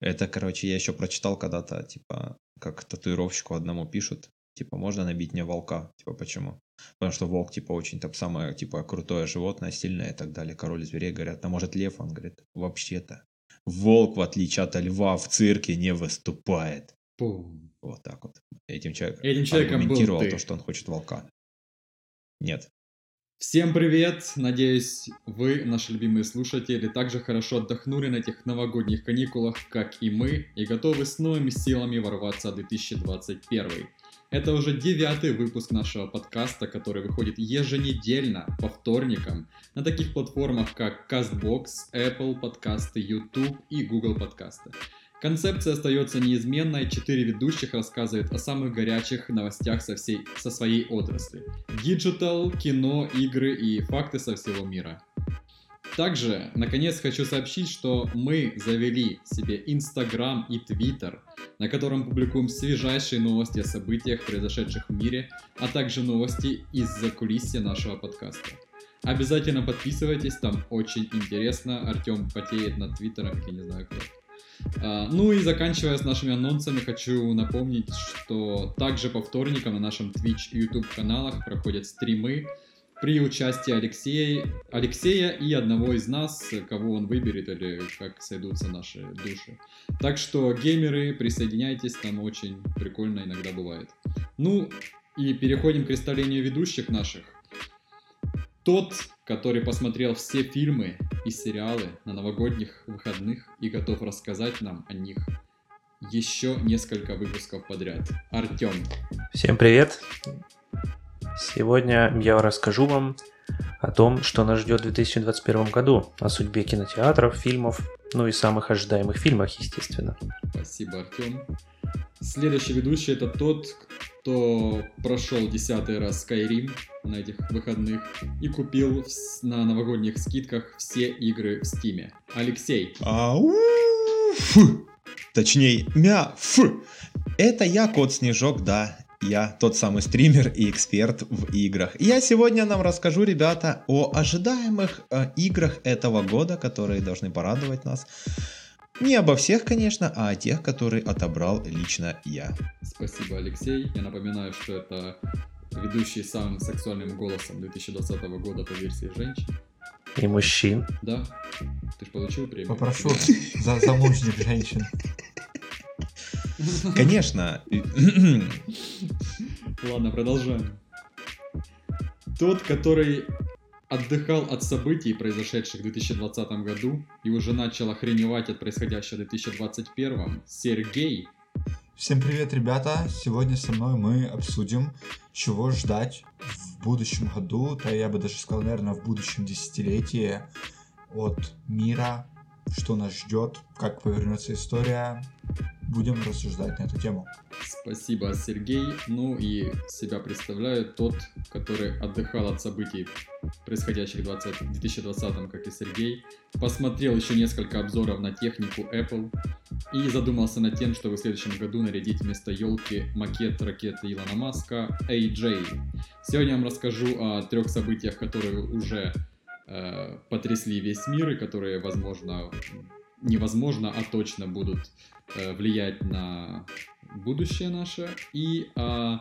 Это, короче, я еще прочитал когда-то, типа, как татуировщику одному пишут, типа, можно набить мне волка? Типа, почему? Потому что волк, типа, очень там самое, типа, крутое животное, сильное и так далее. Король зверей, говорят, а может лев? Он говорит, вообще-то, волк, в отличие от льва, в цирке не выступает. Пум. Вот так вот. Этим человеком, Этим человеком был аргументировал то, что он хочет волка. Нет. Всем привет! Надеюсь, вы, наши любимые слушатели, также хорошо отдохнули на этих новогодних каникулах, как и мы, и готовы с новыми силами ворваться в 2021. Это уже девятый выпуск нашего подкаста, который выходит еженедельно по вторникам на таких платформах, как CastBox, Apple Подкасты, YouTube и Google Подкасты. Концепция остается неизменной, четыре ведущих рассказывают о самых горячих новостях со, всей, со своей отрасли. Digital, кино, игры и факты со всего мира. Также, наконец, хочу сообщить, что мы завели себе Инстаграм и Твиттер, на котором публикуем свежайшие новости о событиях, произошедших в мире, а также новости из-за кулисья нашего подкаста. Обязательно подписывайтесь, там очень интересно. Артем потеет над Твиттером, я не знаю как. А, Ну и заканчивая с нашими анонсами, хочу напомнить, что также по вторникам на нашем Twitch и YouTube каналах проходят стримы при участии Алексея, Алексея и одного из нас, кого он выберет или как сойдутся наши души. Так что геймеры, присоединяйтесь, там очень прикольно иногда бывает. Ну и переходим к представлению ведущих наших. Тот, который посмотрел все фильмы и сериалы на новогодних выходных и готов рассказать нам о них еще несколько выпусков подряд. Артем. Всем привет! Сегодня я расскажу вам о том, что нас ждет в 2021 году, о судьбе кинотеатров, фильмов, ну и самых ожидаемых фильмах, естественно. Спасибо, Артем. Следующий ведущий это тот, кто прошел десятый раз Skyrim на этих выходных и купил на новогодних скидках все игры в Стиме. Алексей. Ау! Фу! Точнее, мя, фу! Это я, Кот Снежок, да. Я тот самый стример и эксперт в играх. Я сегодня нам расскажу, ребята, о ожидаемых э, играх этого года, которые должны порадовать нас. Не обо всех, конечно, а о тех, которые отобрал лично я. Спасибо, Алексей. Я напоминаю, что это ведущий самым сексуальным голосом 2020 года по версии женщин. И мужчин. Да? Ты же получил премию? Попрошу за замужних женщин. Конечно. Ладно, продолжаем. Тот, который отдыхал от событий, произошедших в 2020 году, и уже начал охреневать от происходящего в 2021, Сергей. Всем привет, ребята! Сегодня со мной мы обсудим, чего ждать в будущем году, да я бы даже сказал, наверное, в будущем десятилетии от мира, что нас ждет, как повернется история. Будем рассуждать на эту тему. Спасибо, Сергей. Ну и себя представляю тот, который отдыхал от событий, происходящих в 20 в 2020, как и Сергей. Посмотрел еще несколько обзоров на технику Apple и задумался над тем, чтобы в следующем году нарядить вместо елки макет ракеты Илона Маска AJ. Сегодня я вам расскажу о трех событиях, которые уже э, потрясли весь мир и которые, возможно, невозможно, а точно будут э, влиять на будущее наше и о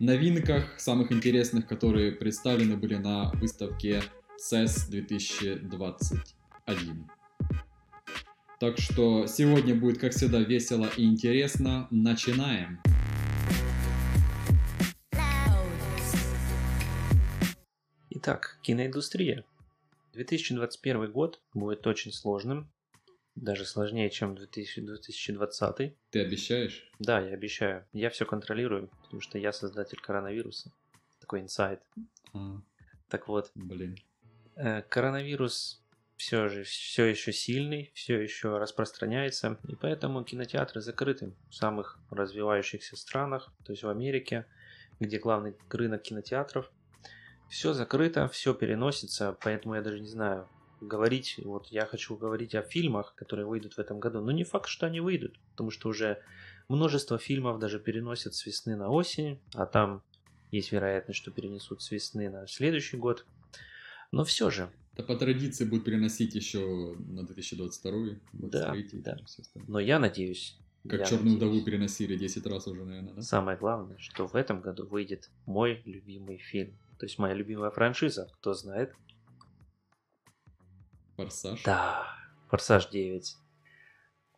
новинках самых интересных, которые представлены были на выставке CES 2021. Так что сегодня будет, как всегда, весело и интересно. Начинаем! Итак, киноиндустрия. 2021 год будет очень сложным, даже сложнее, чем 2000 2020. Ты обещаешь? Да, я обещаю. Я все контролирую, потому что я создатель коронавируса. Такой инсайт. А, Так вот, блин. Э, Коронавирус все же все еще сильный, все еще распространяется, и поэтому кинотеатры закрыты в самых развивающихся странах, то есть в Америке, где главный рынок кинотеатров. Все закрыто, все переносится, поэтому я даже не знаю, говорить, вот я хочу говорить о фильмах, которые выйдут в этом году, но не факт, что они выйдут, потому что уже множество фильмов даже переносят с весны на осень, а там есть вероятность, что перенесут с весны на следующий год. Но все же, Да по традиции будут переносить еще на 2022 Да, 23 да. остальное. Но я надеюсь, Как я черную надеюсь. вдову переносили 10 раз уже, наверное, да? Самое главное, что в этом году выйдет мой любимый фильм. То есть моя любимая франшиза, кто знает. Форсаж. Да, Форсаж 9.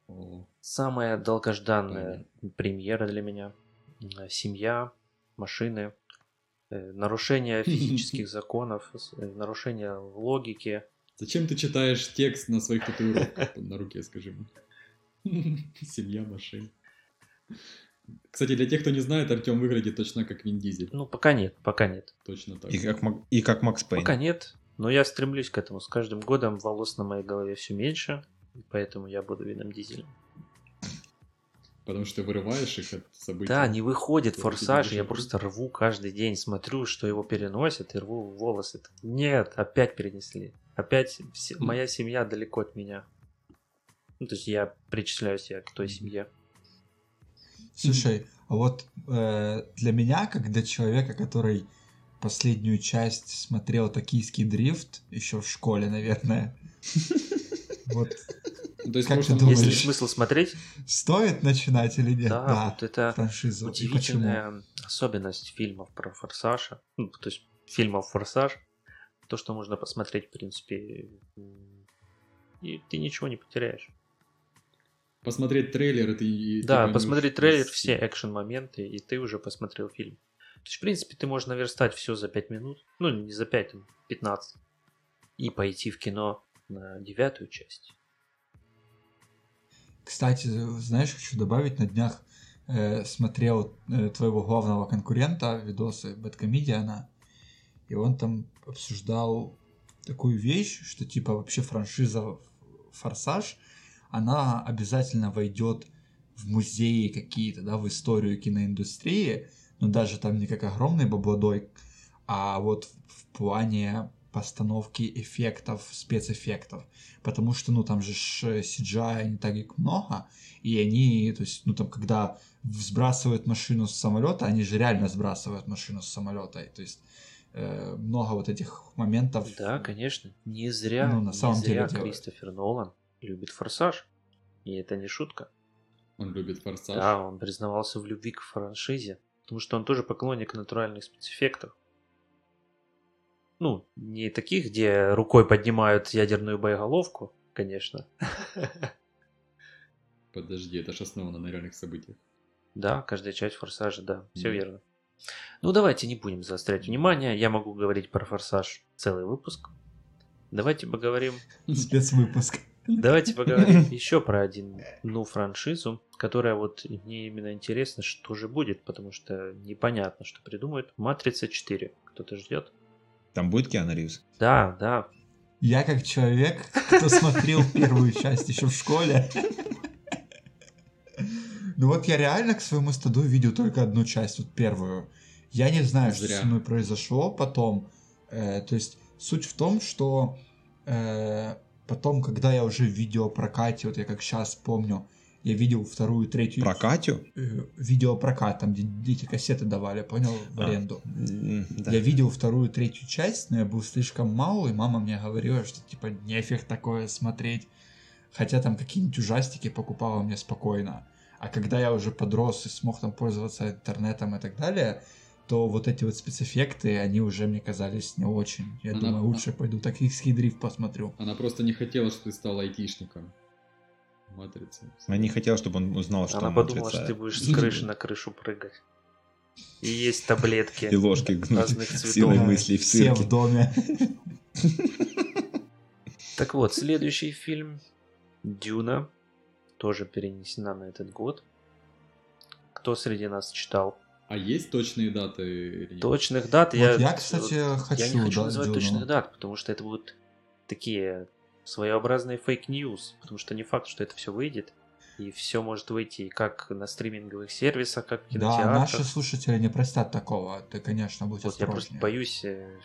О, Самая долгожданная премьера для меня. Э, Семья, машины, э, нарушение физических законов, э, нарушение логики. Зачем ты читаешь текст на своих татуировках на руке, скажи мне? Семья машин. Кстати, для тех, кто не знает, Артем выглядит точно как Вин Дизель. Ну, пока нет, пока нет. Точно так. И как, и как Макс Пейн. Пока нет, но я стремлюсь к этому. С каждым годом волос на моей голове все меньше, поэтому я буду Вином Дизелем. Потому что ты вырываешь их от событий. Да, не выходит форсаж, я просто рву каждый день, смотрю, что его переносят, и рву волосы. Нет, опять перенесли. Опять все- моя семья далеко от меня. Ну, то есть я причисляю себя к той семье. Слушай, а вот э, для меня, как для человека, который последнюю часть смотрел «Токийский дрифт» еще в школе, наверное, вот Ну, То есть, Как может, ты думаешь? Есть ли смысл смотреть? стоит начинать или нет? Да, вот это франшизу. Удивительная особенность фильмов про форсажа. Ну, то есть фильмов форсаж. То, что можно посмотреть, в принципе, и ты ничего не потеряешь. Посмотреть трейлер, и ты... Да, посмотреть трейлер, все экшен-моменты, и ты уже посмотрел фильм. То есть, в принципе, ты можешь наверстать все за 5 минут, ну, не за 5, там, 15, и пойти в кино на девятую часть. Кстати, знаешь, хочу добавить, на днях э, смотрел э, твоего главного конкурента, видосы Бэткомедиана, и он там обсуждал такую вещь, что типа вообще франшиза Форсаж, она обязательно войдет в музеи какие-то, да, в историю киноиндустрии, но даже там не как огромный баблодой, а вот в плане постановки эффектов, спецэффектов. Потому что, ну, там же CGI не так их много, и они, то есть, ну, там, когда сбрасывают машину с самолета, они же реально сбрасывают машину с самолета. То есть, э, много вот этих моментов. Да, конечно. Не зря, Ну, на не самом деле зря делают. Кристофер Нолан любит форсаж. И это не шутка. Он любит форсаж. Да, он признавался в любви к франшизе, потому что он тоже поклонник натуральных спецэффектов. Ну, не таких, где рукой поднимают ядерную боеголовку, конечно. Подожди, это же основано на реальных событиях. Да, каждая часть форсажа, да, все верно. Ну, давайте не будем заострять внимание. Я могу говорить про форсаж целый выпуск. Давайте поговорим Спецвыпуск. Давайте поговорим еще про один, ну, франшизу, которая вот мне именно интересно, что же будет, потому что непонятно, что придумают. Матрица 4. Кто-то ждет? Там будет Киану Ривз? Да, да. Я как человек, кто смотрел первую часть еще в школе. Ну вот я реально к своему стыду видел только одну часть, вот первую. Я не знаю, что Зря. со мной произошло потом. Э, то есть суть в том, что э, потом, когда я уже в видеопрокате, вот я как сейчас помню, я видел вторую, третью... Про Катю? э, видеопрокат, там, где эти кассеты давали, понял, в А. аренду. М, да. Я видел вторую, третью часть, но я был слишком мал, и мама мне говорила, что типа нефиг такое смотреть. Хотя там какие-нибудь ужастики покупала мне спокойно. А когда я уже подрос и смог там пользоваться интернетом и так далее, то вот эти вот спецэффекты, они уже мне казались не очень. Я Она- думаю, лучше пойду токийский дрифт посмотрю. Она просто не хотела, чтобы ты стал айтишником. Матрица. Она не хотела, чтобы он узнал, что Она он подумала, матрица. что ты будешь с крыши на крышу прыгать. И есть таблетки. И ложки гнуть разных цветов. силой мыслей в Все цирке. в доме. Так вот, следующий фильм Дюна тоже перенесена на этот год. Кто среди нас читал? А есть точные даты? или нет? Точных дат Вот я... я, кстати, я хочу, не хочу да, называть точных дат, потому что это будут такие своеобразные fake news, потому что не факт, что это все выйдет. И все может выйти как на стриминговых сервисах, как в Да, кинотеатрах. наши слушатели не простят такого. Ты, конечно, будь Вот я просто осторожнее. боюсь э,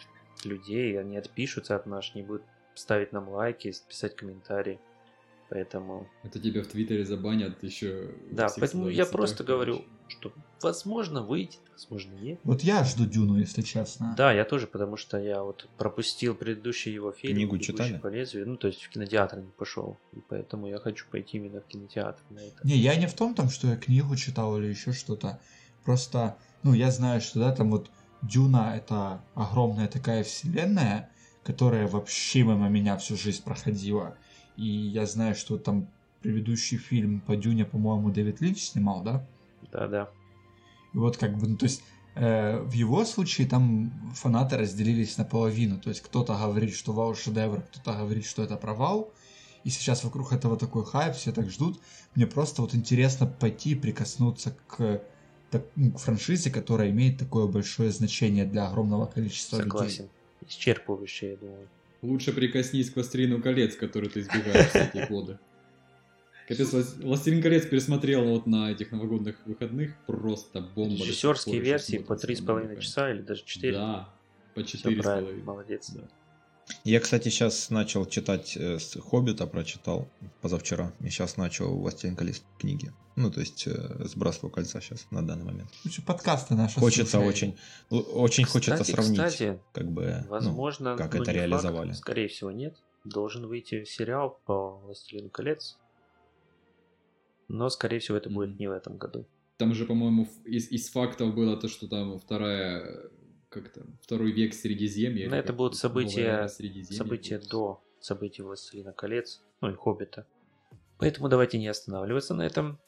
людей, они отпишутся от нас, не будут ставить нам лайки, писать комментарии. Поэтому, Это тебя в Твиттере забанят еще. да, поэтому я просто говорю, что возможно выйдет, возможно нет. Вот я жду Дюну, если честно. Да, я тоже, потому что я вот пропустил предыдущий его фильм. Книгу «Бегущий читали? по лезвию, ну то есть в кинотеатр не пошел, и поэтому я хочу пойти именно в кинотеатр на это. Не, я не в том, там, что я книгу читал или еще что-то. Просто, ну, я знаю, что, да, там вот Дюна — это огромная такая вселенная, которая вообще мимо меня всю жизнь проходила. И я знаю, что там предыдущий фильм по Дюне, по-моему, Дэвид Линч снимал, да? Да-да. И вот как бы, ну, то есть э, в его случае там фанаты разделились наполовину. То есть кто-то говорит, что вау, шедевр, кто-то говорит, что это провал. И сейчас вокруг этого такой хайп, все так ждут. Мне просто вот интересно пойти и прикоснуться к, так- ну, к франшизе, которая имеет такое большое значение для огромного количества людей. Согласен. Исчерпывающее, я думаю. Лучше прикоснись к «Властелину колец», который ты избегаешь все эти годы. Капец, «Влас- «Властелин колец» пересмотрел вот на этих новогодних выходных. Просто бомба. Режиссерские версии по смотрится, три с она половиной такая. часа или даже четыре. Да, по Всё четыре с правильно, половиной. молодец. Да. Я, кстати, сейчас начал читать э, с «Хоббита», прочитал позавчера. И сейчас начал «Властелин колец» книги. Ну, то есть э, с «Братства кольца» сейчас, на данный момент. Лучше подкасты наши Хочется слушай. очень, очень хочется Кстати, сравнить, кстати, как бы, ну, Возможно, как ну, это не факт, реализовали. скорее всего, нет. Должен выйти сериал по «Властелину колец». Но, скорее всего, это будет не в этом году. Там же, по-моему, из, из фактов было то, что там вторая, как там, второй век Средиземья. Но или это как будут события, события до событий «Властелина колец», ну и «Хоббита». Поэтому давайте не останавливаться на этом.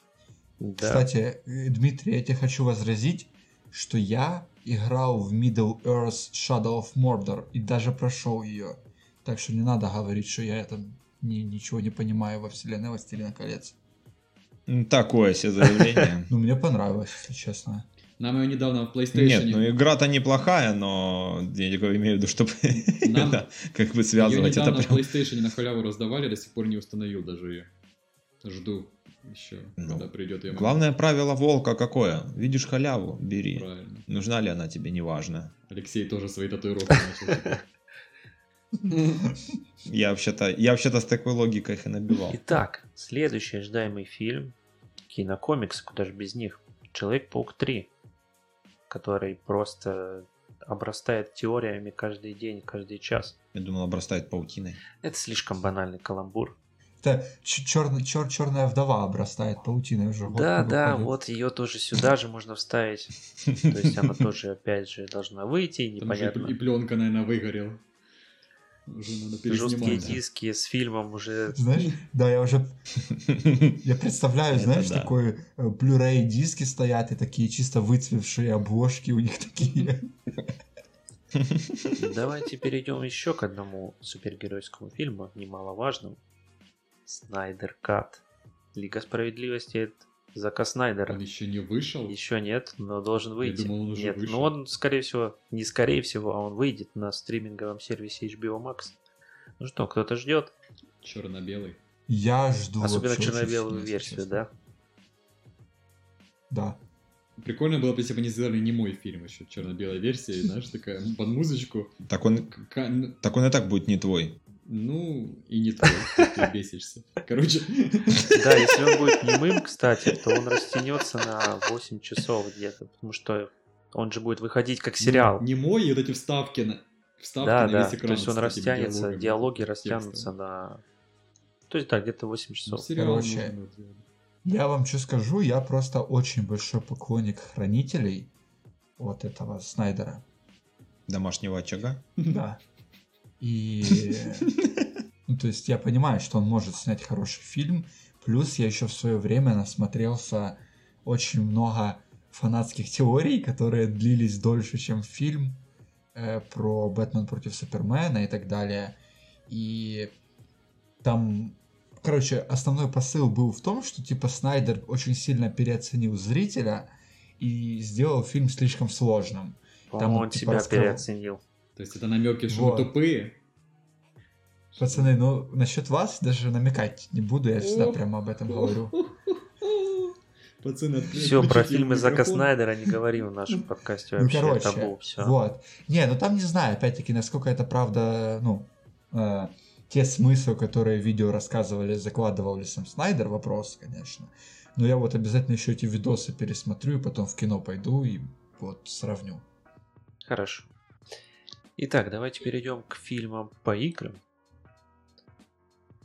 Да. Кстати, э, Дмитрий, я тебе хочу возразить, что я играл в Middle Earth Shadow of Mordor и даже прошел ее. Так что не надо говорить, что я это ни- ничего не понимаю во вселенной Властелина колец. М, Такое себе заявление. Ну, мне понравилось, если честно. Нам ее недавно в PlayStation... Нет, ну игра-то неплохая, но я имею в виду, чтобы Нам- да, как бы Ее связывать это недавно в прям. PlayStation на халяву раздавали, до сих пор не установил даже ее. Жду еще, Ну, когда придет ее. Главное правило волка какое? Видишь халяву, бери. Правильно. Нужна ли она тебе, неважно. Алексей тоже свои татуировки начал. Я вообще-то, я вообще-то с такой логикой их и набивал. Итак, следующий ожидаемый фильм, кинокомикс, куда же без них, Человек-паук 3, который просто обрастает теориями каждый день, каждый час. Я думал, обрастает паутиной. Это слишком банальный каламбур. Это черный, чер, черная вдова обрастает паутиной уже Да, не да, выходит. вот ее тоже сюда же можно вставить. То есть она тоже, опять же, должна выйти, Там уже и непонятно. и пленка, наверное, выгорела. Уже надо Жесткие диски с фильмом уже... Знаешь, да, я уже Я представляю, знаешь, да. такой э, Blu-ray диски стоят и такие чисто выцвевшие обложки у них такие. Давайте перейдем еще к одному супергеройскому фильму, немаловажному. Снайдер Кат. Лига справедливости это Зака Снайдера. Он еще не вышел? Еще нет, но должен выйти. думал, он уже нет, вышел. но он, скорее всего, не скорее всего, а он выйдет на стриминговом сервисе HBO Max. Ну что, кто-то ждет? Черно-белый. Я жду Особенно черно-белую версию, честно. да? Да. Прикольно было бы, если бы они сделали не мой фильм еще, черно-белая версия, знаешь, такая под музычку. Так он, так он и так будет не твой. Ну, и не твой, ты бесишься. Короче, Да, если он будет немым, кстати, то он растянется на 8 часов где-то, потому что он же будет выходить как сериал. Не мой, и вот эти вставки на, вставки Да, на да, весь то экран. есть он растянется, диалогами, диалоги растянутся на... То есть, да, где-то 8 Ну, часов. сериал Короче. Я вам что скажу, я просто очень большой поклонник хранителей вот этого Снайдера. Домашнего очага. Да. И... Ну, то есть я понимаю, что он может снять хороший фильм. Плюс я еще в свое время насмотрелся очень много фанатских теорий, которые длились дольше, чем фильм э, про Бэтмен против Супермена и так далее. И там, короче, основной посыл был в том, что типа Снайдер очень сильно переоценил зрителя и сделал фильм слишком сложным. По-моему, он типа, себя раскрыл- переоценил. То есть это намеки, что Вот. мы тупые. Пацаны, ну насчет вас даже намекать не буду, я всегда О. прямо об этом говорю. Пацаны, отк- Все, про фильмы Зака. Снайдера не говорим в нашем подкасте Ну, вообще. короче, Табу, все. вот. Не, ну там не знаю, опять-таки, насколько это правда, ну, э, те смыслы, которые видео рассказывали, закладывал ли сам Снайдер, вопрос, конечно. Но я вот обязательно еще эти видосы пересмотрю, и потом в кино пойду и вот сравню. Хорошо. Итак, давайте перейдем к фильмам по играм.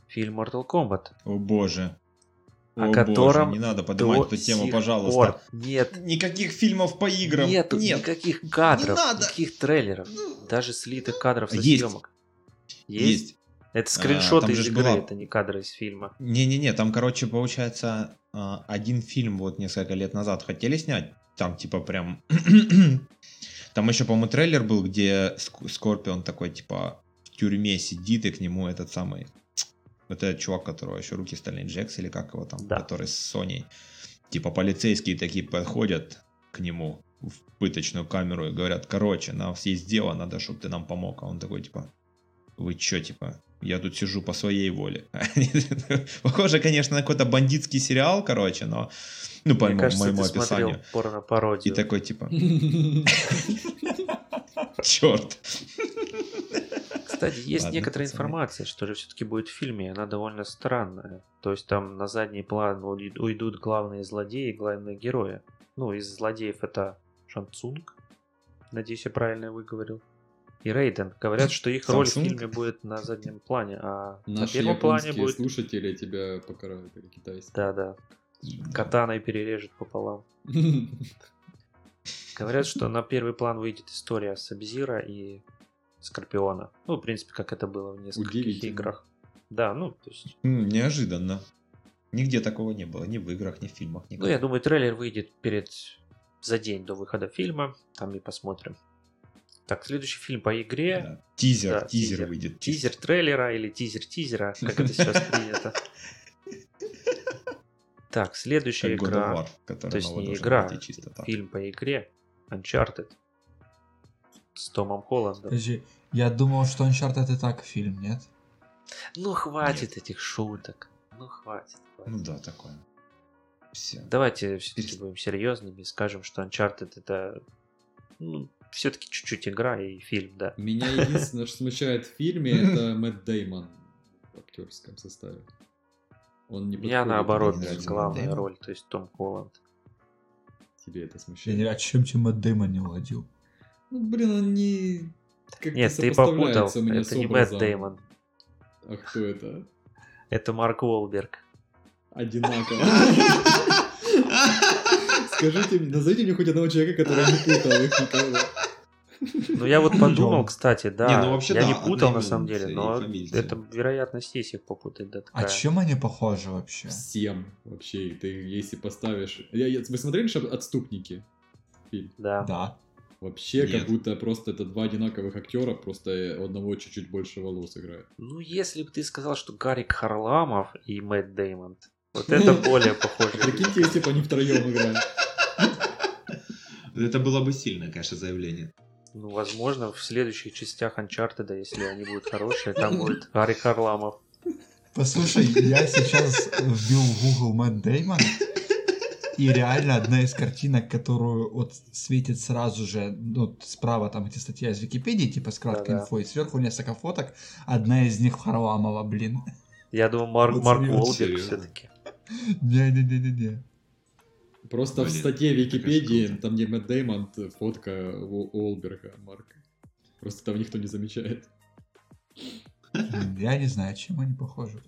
Фильм Mortal Kombat. О боже. О О котором боже, не надо поднимать эту тему, пожалуйста. пор Нет, Никаких фильмов по играм. нету Нет. никаких кадров, надо. никаких трейлеров, даже слитых кадров со Есть. съемок. Есть. Это скриншоты там из игры, была- это не кадры из фильма. Не-не-не, там, короче, получается, а, один фильм вот несколько лет назад хотели снять. Там, типа, прям... Там еще, по-моему, трейлер был, где Ск- Скорпион такой, типа, в тюрьме сидит, и к нему этот самый... Вот этот чувак, которого еще руки Стальный Джекс, или как его там, Да. который с Соней. Типа, полицейские такие подходят к нему в пыточную камеру и говорят, короче, нам есть дело, надо, чтобы ты нам помог. А он такой, типа, вы чё, типа, я тут сижу по своей воле. Похоже, конечно, на какой-то бандитский сериал, короче, но, ну, по Мне моему, кажется, моему ты смотрел описанию. И такой, типа, черт. Кстати, есть Ладно, некоторая пацаны. информация, что же все-таки будет в фильме, и она довольно странная. То есть там на задний план уй- уйдут главные злодеи, главные герои. Ну, из злодеев это Шанцунг, надеюсь, я правильно выговорил. И Рейден. Говорят, что их роль в фильме будет на заднем плане, а на Наши первом плане будет... слушатели тебя покарают, или китайские. Да-да, катаной перережет пополам. Говорят, что на первый план выйдет история Сабзира и Скорпиона. Ну, в принципе, как это было в нескольких играх. Да, ну, то есть... Неожиданно. Нигде такого не было, ни в играх, ни в фильмах. Ну, никогда. я думаю, трейлер выйдет перед... за день до выхода фильма. Там и посмотрим. Так, следующий фильм по игре. Да. Тизер, Да, тизер, тизер. выйдет. Тизер трейлера или тизер тизера, как это сейчас принято. Так, следующая Как игра. War, То есть не игра, выйти чисто так. фильм по игре. Uncharted. С Томом Холландом. Подожди, я думал, что Uncharted и так фильм, нет? Ну, хватит этих шуток. Ну, хватит. хватит. Ну да, такое. Все. Давайте все-таки Перест- будем серьезными и скажем, что Uncharted это ну, все-таки чуть-чуть игра и фильм, да. Меня единственное, что смущает в фильме, это Мэтт Деймон в актерском составе. Он не Меня наоборот главная роль, то есть Том Холланд. Тебе это смущает? а чем чем Мэтт Дэймон не угодил. Ну, блин, он не... Нет, ты попутал, это не Мэтт. Деймон, А кто это? это Марк Уолберг. Одинаково. Скажите, назовите мне хоть одного человека, который не путал их никогда. Ну я вот подумал, кстати, да, Не, ну вообще я да, не путал на самом деле, но это вероятность есть их попутать, да, А такая. чем они похожи вообще? Всем вообще. Ты если поставишь... Я- я- Вы смотрели что «Отступники»? Фильм? Да. Да. Вообще, Нет. как будто просто это два одинаковых актера, просто одного чуть-чуть больше волос играет. Ну, если бы ты сказал, что Гарик Харламов и Мэтт Деймон, вот это более похоже. Прикиньте, если бы они втроем играли. Это было бы сильное, конечно, заявление. Ну, возможно, в следующих частях Uncharted, если они будут хорошие, там будет Гарик Харламов. Послушай, я сейчас вбил в Google Мэтт Дэймон, и реально одна из картинок, которую вот светит сразу же, ну, справа там эти статья из Википедии, типа с краткой Да-да. инфой, сверху несколько фоток, одна из них Харламова, блин. Я думаю, Марк, Вот Марк Уолберг все-таки. Не-не-не-не-не. Просто в Блин, статье это, Википедии, там где Мэтт Дэймон, фотка Уол- Уолберга, Марка. Просто там никто не замечает. Я не знаю, чем они похожи.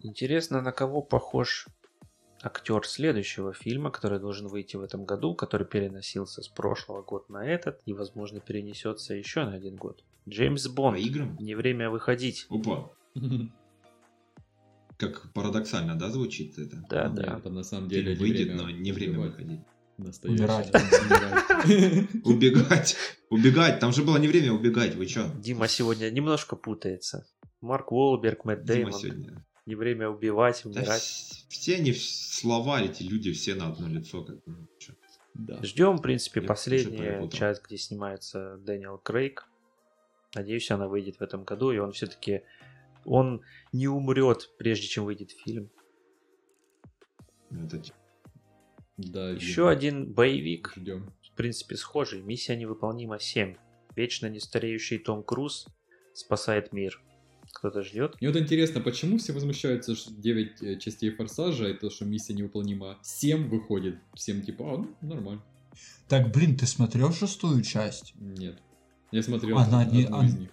Интересно, на кого похож актер следующего фильма, который должен выйти в этом году, который переносился с прошлого года на этот и, возможно, перенесется еще на один год. Джеймс По Бонд. играм? Не время выходить. Опа. Как парадоксально, да, звучит это? Да, Ну, да. Там на самом деле не выйдет, время но не время убивать. выходить. Умирать. Умирать. Убегать. Убегать. Там же было не время убегать. Вы чё? Дима сегодня немножко путается. Марк Уолберг, Мэтт Дима Деймон. сегодня. Не время убивать, умирать. вс- все они слова, эти люди, все на одно лицо. Как бы, ну. Да. Ждем, в принципе, последняя часть, где снимается Дэниел Крейг. Надеюсь, она выйдет в этом году, и он все-таки он не умрет, прежде чем выйдет фильм. Это Да, Еще один боевик, Ждем. в принципе, схожий. Миссия невыполнима 7. Вечно нестареющий Том Круз спасает мир. Кто-то ждет. Мне вот интересно, почему все возмущаются, что 9 э, частей Форсажа, и то, что миссия невыполнима. 7 выходит. Всем типа, а, ну, нормально. Так, блин, ты смотрел шестую часть? Нет. Я смотрел Она одну не- из них.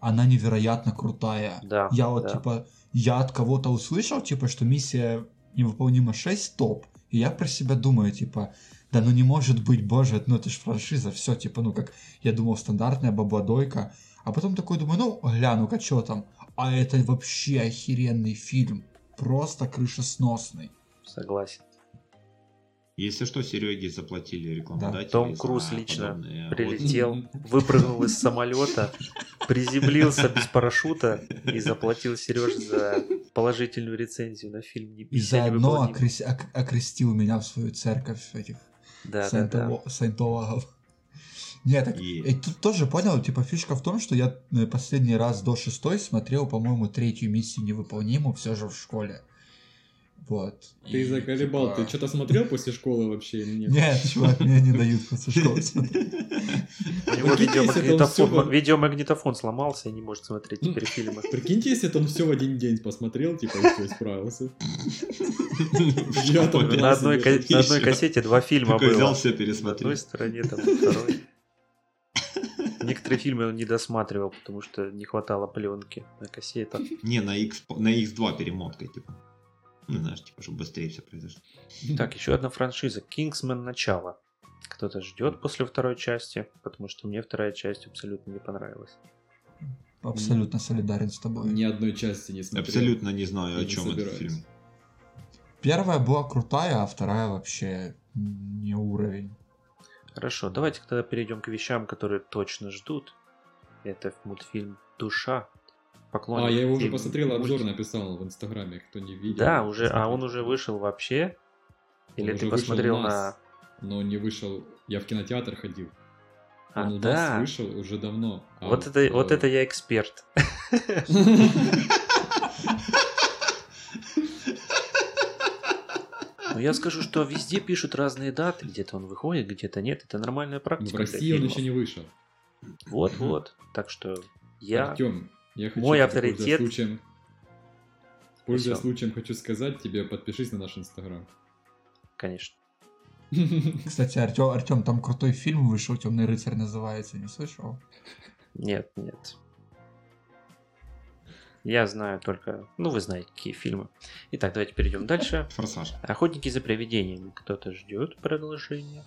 Она невероятно крутая. Да. Я вот, да. типа, я от кого-то услышал, типа, что миссия невыполнима 6 топ. И я про себя думаю, типа, да ну не может быть, боже, ну это ж франшиза, все, типа, ну как, я думал, стандартная бабладойка. А потом такой думаю, ну, гляну-ка, что там. А это вообще охеренный фильм. Просто крышесносный. Согласен. Если что, Сереге заплатили рекламодатели. Том за Круз лично подобные Прилетел, Вот. выпрыгнул из самолета, приземлился без парашюта и заплатил Сереж за положительную рецензию на фильм «Не И заодно невыполнима». окрес- ок- окрестил меня в свою церковь этих Да, да, да. саентологов. Нет, так, И- и тут тоже понял, типа, фишка в том, что я э, последний раз до шестой смотрел, по-моему, третью миссию невыполнимую все же в школе. Вот. Ты И, заколебал, типа, ты что-то смотрел после школы вообще или нет? Нет, чувак, мне не дают после школы смотреть. У него Прикиньте, если там видеомагнитофон, сломался и не может смотреть теперь фильмы. Прикиньте, если он все в один день посмотрел, типа, и все, исправился. На одной, кассете два фильма Такой взял было. все На одной пересмотрел. стороне, там, на второй. Некоторые фильмы он не досматривал, потому что не хватало пленки на кассетах. Не, на, X, на X2 перемоткой, типа. Ну, знаешь, типа, чтобы быстрее все произошло. Так, еще одна франшиза. Kingsman Начало. Кто-то ждет после второй части, потому что мне вторая часть абсолютно не понравилась. Абсолютно солидарен с тобой. Ни одной части не смотрел. Абсолютно не знаю, И о не чем этот собираюсь. фильм. Первая была крутая, а вторая вообще не уровень. Хорошо, давайте тогда перейдем к вещам, которые точно ждут. Это мультфильм «Душа». Поклонник А, я его уже фильма- посмотрел, обзор написал в Инстаграме, кто не видел. Да, уже, а он уже вышел вообще? Или Он ты посмотрел у на... нас, Но не вышел, я в кинотеатр ходил. А, Он у да. нас вышел уже давно. а Вот, в- это, вот э, это я эксперт. Но я скажу, что везде пишут разные даты. Где-то он выходит, где-то нет. Это нормальная В практика. для России он еще не вышел. Вот-вот. Так что я... Артем, я хочу Мой авторитет- случаем, пользуясь Всё. случаем, хочу сказать тебе, подпишись на наш Инстаграм. Конечно. Кстати, Артем, Артем, там крутой фильм вышел, Темный рыцарь называется, не слышал? Нет, нет. Я знаю только... Ну, вы знаете, какие фильмы. Итак, давайте перейдем дальше. Форсаж. Охотники за привидениями. Кто-то ждет продолжения.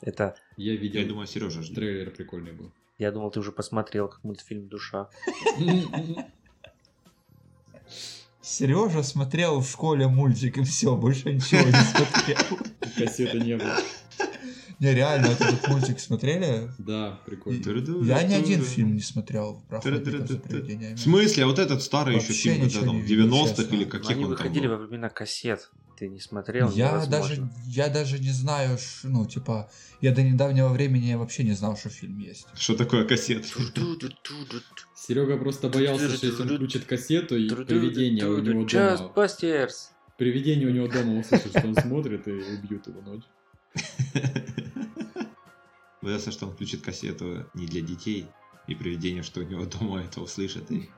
Это... Я видел, Я думаю, Сережа ждет. трейлер прикольный был. Я думал, ты уже посмотрел как мультфильм «Душа». Сережа смотрел в школе мультик и все, больше ничего не смотрел. Кассеты не было. Не, реально, вот этот мультик смотрели? Да, прикольно. Я ни один фильм не смотрел про. В смысле? А вот этот старый еще фильм, когда ничего там не в видел, 90-х честно. или каких Они он там выходили был? во времена кассет. Ты не смотрел? Я Невозможно. даже, я даже не знаю, ш- ну, типа, я до недавнего времени вообще не знал, что фильм есть. Что такое кассета? Серега просто боялся, что если он включит кассету, и привидение у него дома... Привидение у него дома услышит, что он смотрит, и убьют его ночью. Боялся, что он включит кассету не для детей, и привидение, что у него дома это услышит. И...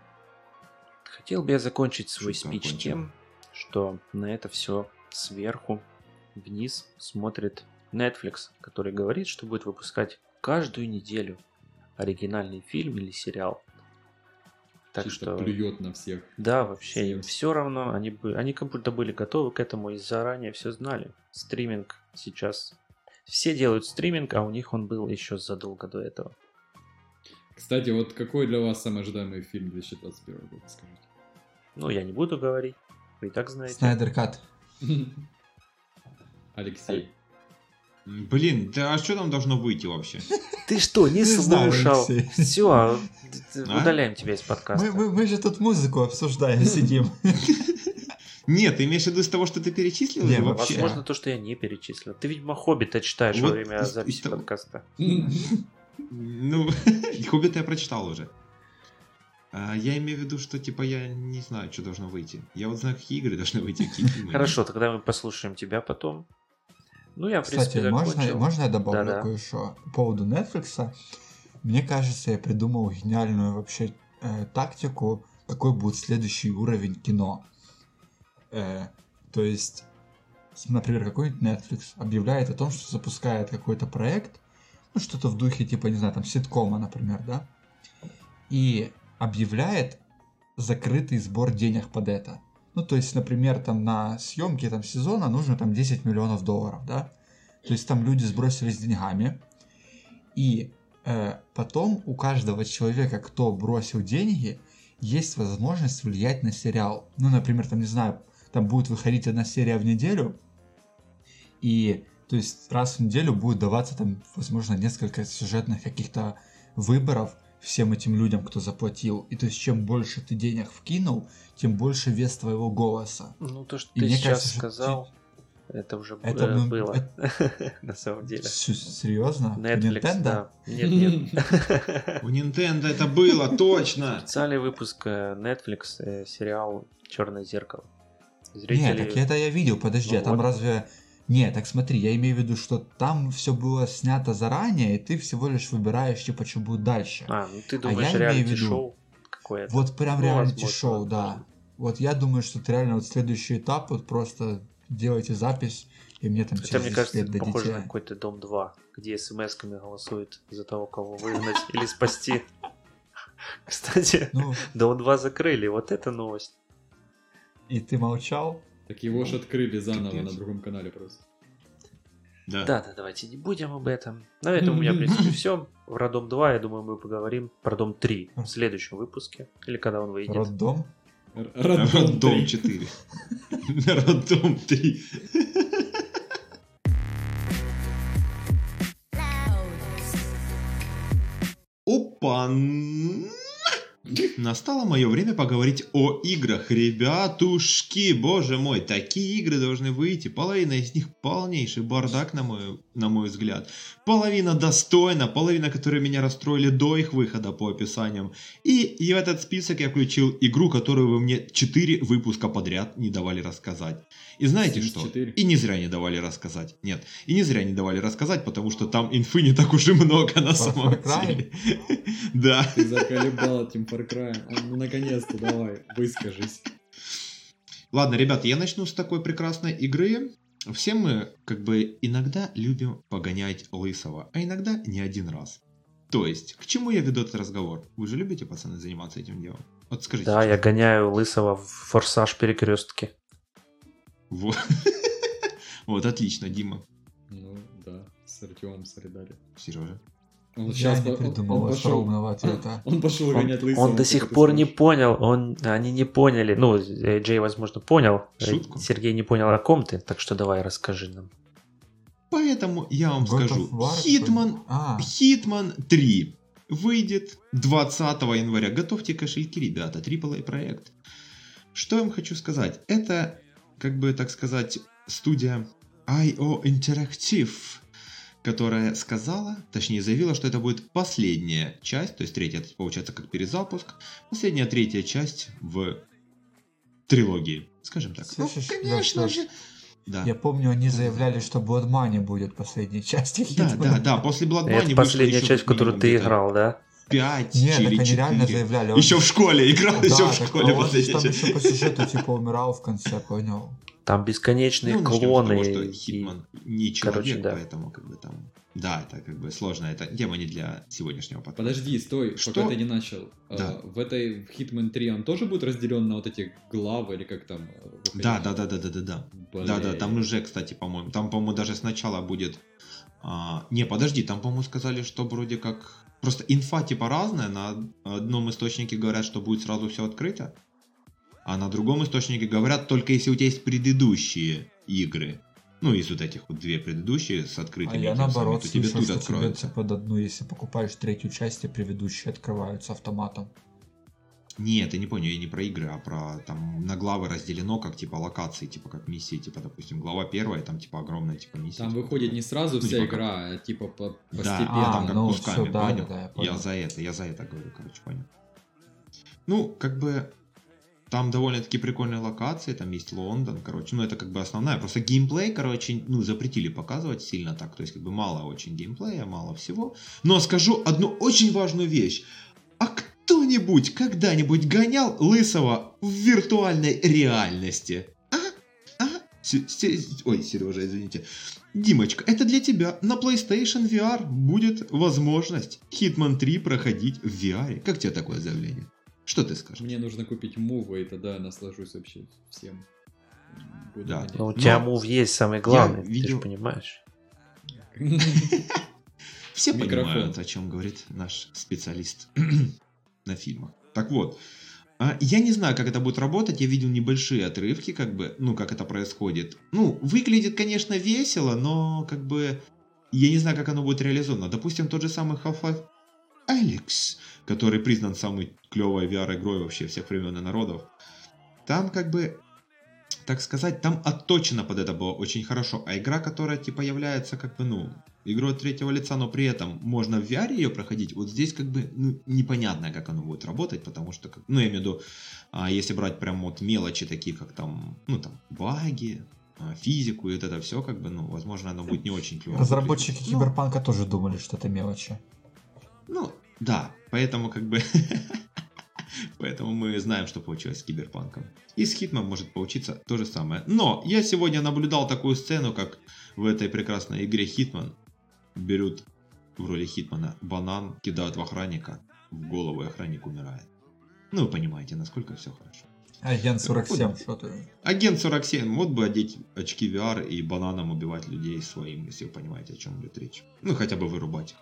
Хотел бы я закончить свой Шутка спич тем, что на это все сверху вниз смотрит Netflix, который говорит, что будет выпускать каждую неделю оригинальный фильм или сериал. Так Чисто что, плюет на всех. да, вообще им все равно, они, они как будто были готовы к этому и заранее все знали. Стриминг сейчас, все делают стриминг, а у них он был еще задолго до этого. Кстати, вот какой для вас самый ожидаемый фильм 2021 года, скажите? Ну, я не буду говорить, вы и так знаете. Снайдер Кат. Алексей. Блин, да а что там должно выйти вообще? Ты что, не слушал? Все, А? удаляем тебя из подкаста. Мы, же тут музыку обсуждаем, сидим. Нет, ты имеешь в виду из того, что ты перечислил? Не, или ну, вообще? Возможно, то, что я не перечислил. Ты, видимо, Хоббита читаешь во Вот время из- записи подкаста. Ну, Хоббита я прочитал уже. А, я имею в виду, что типа я не знаю, что должно выйти. Я вот знаю, какие игры должны выйти, какие фильмы. Хорошо, тогда мы послушаем тебя потом. Ну, я, в принципе, Кстати, можно, можно я добавлю Да-да. кое-что по поводу Netflix? Мне кажется, я придумал гениальную вообще э, тактику, какой будет следующий уровень кино. Э, то есть, например, какой-нибудь Netflix объявляет о том, что запускает какой-то проект, ну, что-то в духе, типа, не знаю, там, ситкома, например, да, и объявляет закрытый сбор денег под это. Ну, то есть, например, там на съемки там, сезона нужно там 10 миллионов долларов, да? То есть там люди сбросились деньгами, и э, потом у каждого человека, кто бросил деньги, есть возможность влиять на сериал. Ну, например, там, не знаю, там будет выходить одна серия в неделю, и то есть раз в неделю будет даваться там, возможно, несколько сюжетных каких-то выборов всем этим людям, кто заплатил. И то есть чем больше ты денег вкинул, тем больше вес твоего голоса. Ну, то, что И ты мне сейчас кажется, что сказал, это уже Это, э, ну, было, это- на самом деле. Серьезно? У Netflix, Nintendo? да. Нет, нет. У Nintendo это было, точно! Специальный выпуск э, Netflix, э, сериал Черное зеркало. Нет, Зрители... так это я видел, подожди, Ну а там вот. разве... Не, так смотри, я имею в виду, что там все было снято заранее, и ты всего лишь выбираешь, типа, что будет дальше. А, ну ты думаешь, я имею в виду- реалити-шоу какое-то? Вот прям Ну, реалити-шоу, да. возможно. Вот я думаю, что это реально вот следующий этап, вот просто делайте запись, и мне там Хотя, через мне 10 кажется, это похоже на какой-то Дом 2, где смс-ками голосуют за того, кого выгнать или спасти. Кстати, Ну, Дом 2 закрыли, вот это новость. и ты молчал? Так его ж открыли заново Капец. на другом канале просто. Да. Да, да, давайте не будем об этом. На этом у меня, в принципе, все. В Родом 2, я думаю, мы поговорим про Дом 3 в следующем выпуске. Или когда он выйдет. Роддом? Роддом Роддом 3. 4. Роддом 3. Опа! Настало мое время поговорить о играх. Ребятушки, боже мой, такие игры должны выйти. Половина из них полнейший бардак, на мой, на мой взгляд. Половина достойна, половина, которые меня расстроили до их выхода по описаниям. И, и в этот список я включил игру, которую вы мне 4 выпуска подряд не давали рассказать. И знаете Sims что? 4. И не зря не давали рассказать. Нет, и не зря не давали рассказать, потому что там инфы не так уж и много на самом деле. Да. Ты заколебал этим Far Cry. Ну, наконец-то, давай, выскажись. Ладно, ребята, я начну с такой прекрасной игры. Все мы, как бы, иногда любим погонять лысого, а иногда не один раз. То есть, к чему я веду этот разговор? Вы же любите, пацаны, заниматься этим делом? Вот скажите. Да, я честно. гоняю Лысого в форсаж перекрестки. Вот. Вот, отлично, Дима. Ну, да, с Артемом солидали. Сережа. Он Я щас не придумал он пошел- остроумного ответа. Он пошел Он, гонять лысого. он до сих пор не понял, он, они не поняли. Ну, Джей, возможно, понял. Шутку. Сергей не понял, о ком ты, так что давай расскажи нам. Поэтому я вам God скажу. Хитман? А, Hitman 3 выйдет 20 января. Готовьте кошельки, ребята, AAA проект. Что я вам хочу сказать? Это, как бы так сказать, студия IO Interactive, которая сказала, точнее заявила, что это будет последняя часть, то есть третья, это получается как перезапуск, последняя третья часть в трилогии, скажем так. Ну, Слышишь, конечно Лёш, же. Да. я помню, они заявляли, что Blood Money будет последней части Да, да, да, после Blood Money Это последняя часть, в которую ты играл, да? 5 Не, так или они реально 4. заявляли. он- Еще в школе играл, Да, еще в так, школе а он же последняя там еще по сюжету типа умирал в конце, понял? Там бесконечные Ну, клоны. того, что и- Хитман не человек, короче, да. поэтому как бы там... Да, это как бы сложно, это тема не для сегодняшнего подкаста. Подожди, стой, Что? пока ты не начал. А, Да. в этой в Hitman 3 он тоже будет разделен на вот эти главы или как там? э? Да, да, да, да, да, да, да. Блин. Да, да, там уже, кстати, по-моему, там, по-моему, даже сначала будет... а, не, подожди, там, по-моему, сказали, что вроде как... Просто инфа типа разная, на одном источнике говорят, что будет сразу все открыто, а на другом источнике говорят, только если у тебя есть предыдущие игры. Ну, из вот этих вот две предыдущие с А открытыми я этим наоборот самим, то тебе слышал, тут что тебе под одну, если покупаешь третью часть, и предыдущие открываются автоматом. Нет, я не понял, я не про игры, а про там на главы разделено как типа локации, типа как миссии, типа, допустим, глава первая, там типа огромная типа миссия. Там типа, выходит не сразу Ну, вся типа игра, а типа по- Да, постепенно. а, там как ну, кусками, всё, да, понял? да, да, я я понял. за это, я за это говорю, короче, понял. Ну, как бы там довольно-таки прикольные локации, там есть Лондон, короче, ну это как бы основная, просто геймплей, короче, ну запретили показывать сильно так, то есть как бы мало очень геймплея, мало всего, но скажу одну очень важную вещь, а кто кто-нибудь когда-нибудь гонял Лысого в виртуальной реальности? А? А? Се- се- Ой, Сережа, извините. Димочка, это для тебя. На PlayStation VR будет возможность Hitman 3 проходить в VR. Как тебе такое заявление? Что ты скажешь? Мне нужно купить муву, и тогда я наслажусь вообще всем. Буду Да. гонять. Ну, у Но тебя мув есть самый главный, ты видел- же понимаешь. Все Микрофон. понимают, о чем говорит наш специалист на фильмах. Так вот, а, я не знаю, как это будет работать. Я видел небольшие отрывки, как бы, ну, как это происходит. Ну, выглядит, конечно, весело, но, как бы, я не знаю, как оно будет реализовано. Допустим, тот же самый Half-Life Алекс, который признан самой клевой VR-игрой вообще всех времен и народов. Там, как бы, так сказать, там отточено под это было очень хорошо. А игра, которая, типа, является, как бы, ну, игрой от третьего лица, но при этом можно в VR ее проходить, вот здесь как бы ну, непонятно, как оно будет работать, потому что, как- ну, я имею в виду, а, если брать прям вот мелочи такие, как там, ну, там, баги, а, физику и вот это все, как бы, ну, возможно, оно будет не очень клево. Разработчики выглядеть. Ну, Киберпанка тоже думали, что это мелочи. Ну, да, поэтому как бы... Поэтому мы знаем, что получилось с Киберпанком. И с Hitman может получиться то же самое. Но я сегодня наблюдал такую сцену, как в этой прекрасной игре Hitman берут в роли Хитмана банан, кидают в охранника, в голову и охранник умирает. Ну, вы понимаете, насколько все хорошо. Агент 47, что ты? Агент 47, вот бы одеть очки VR и бананом убивать людей своим, если вы понимаете, о чем идет речь. Ну, хотя бы вырубать их.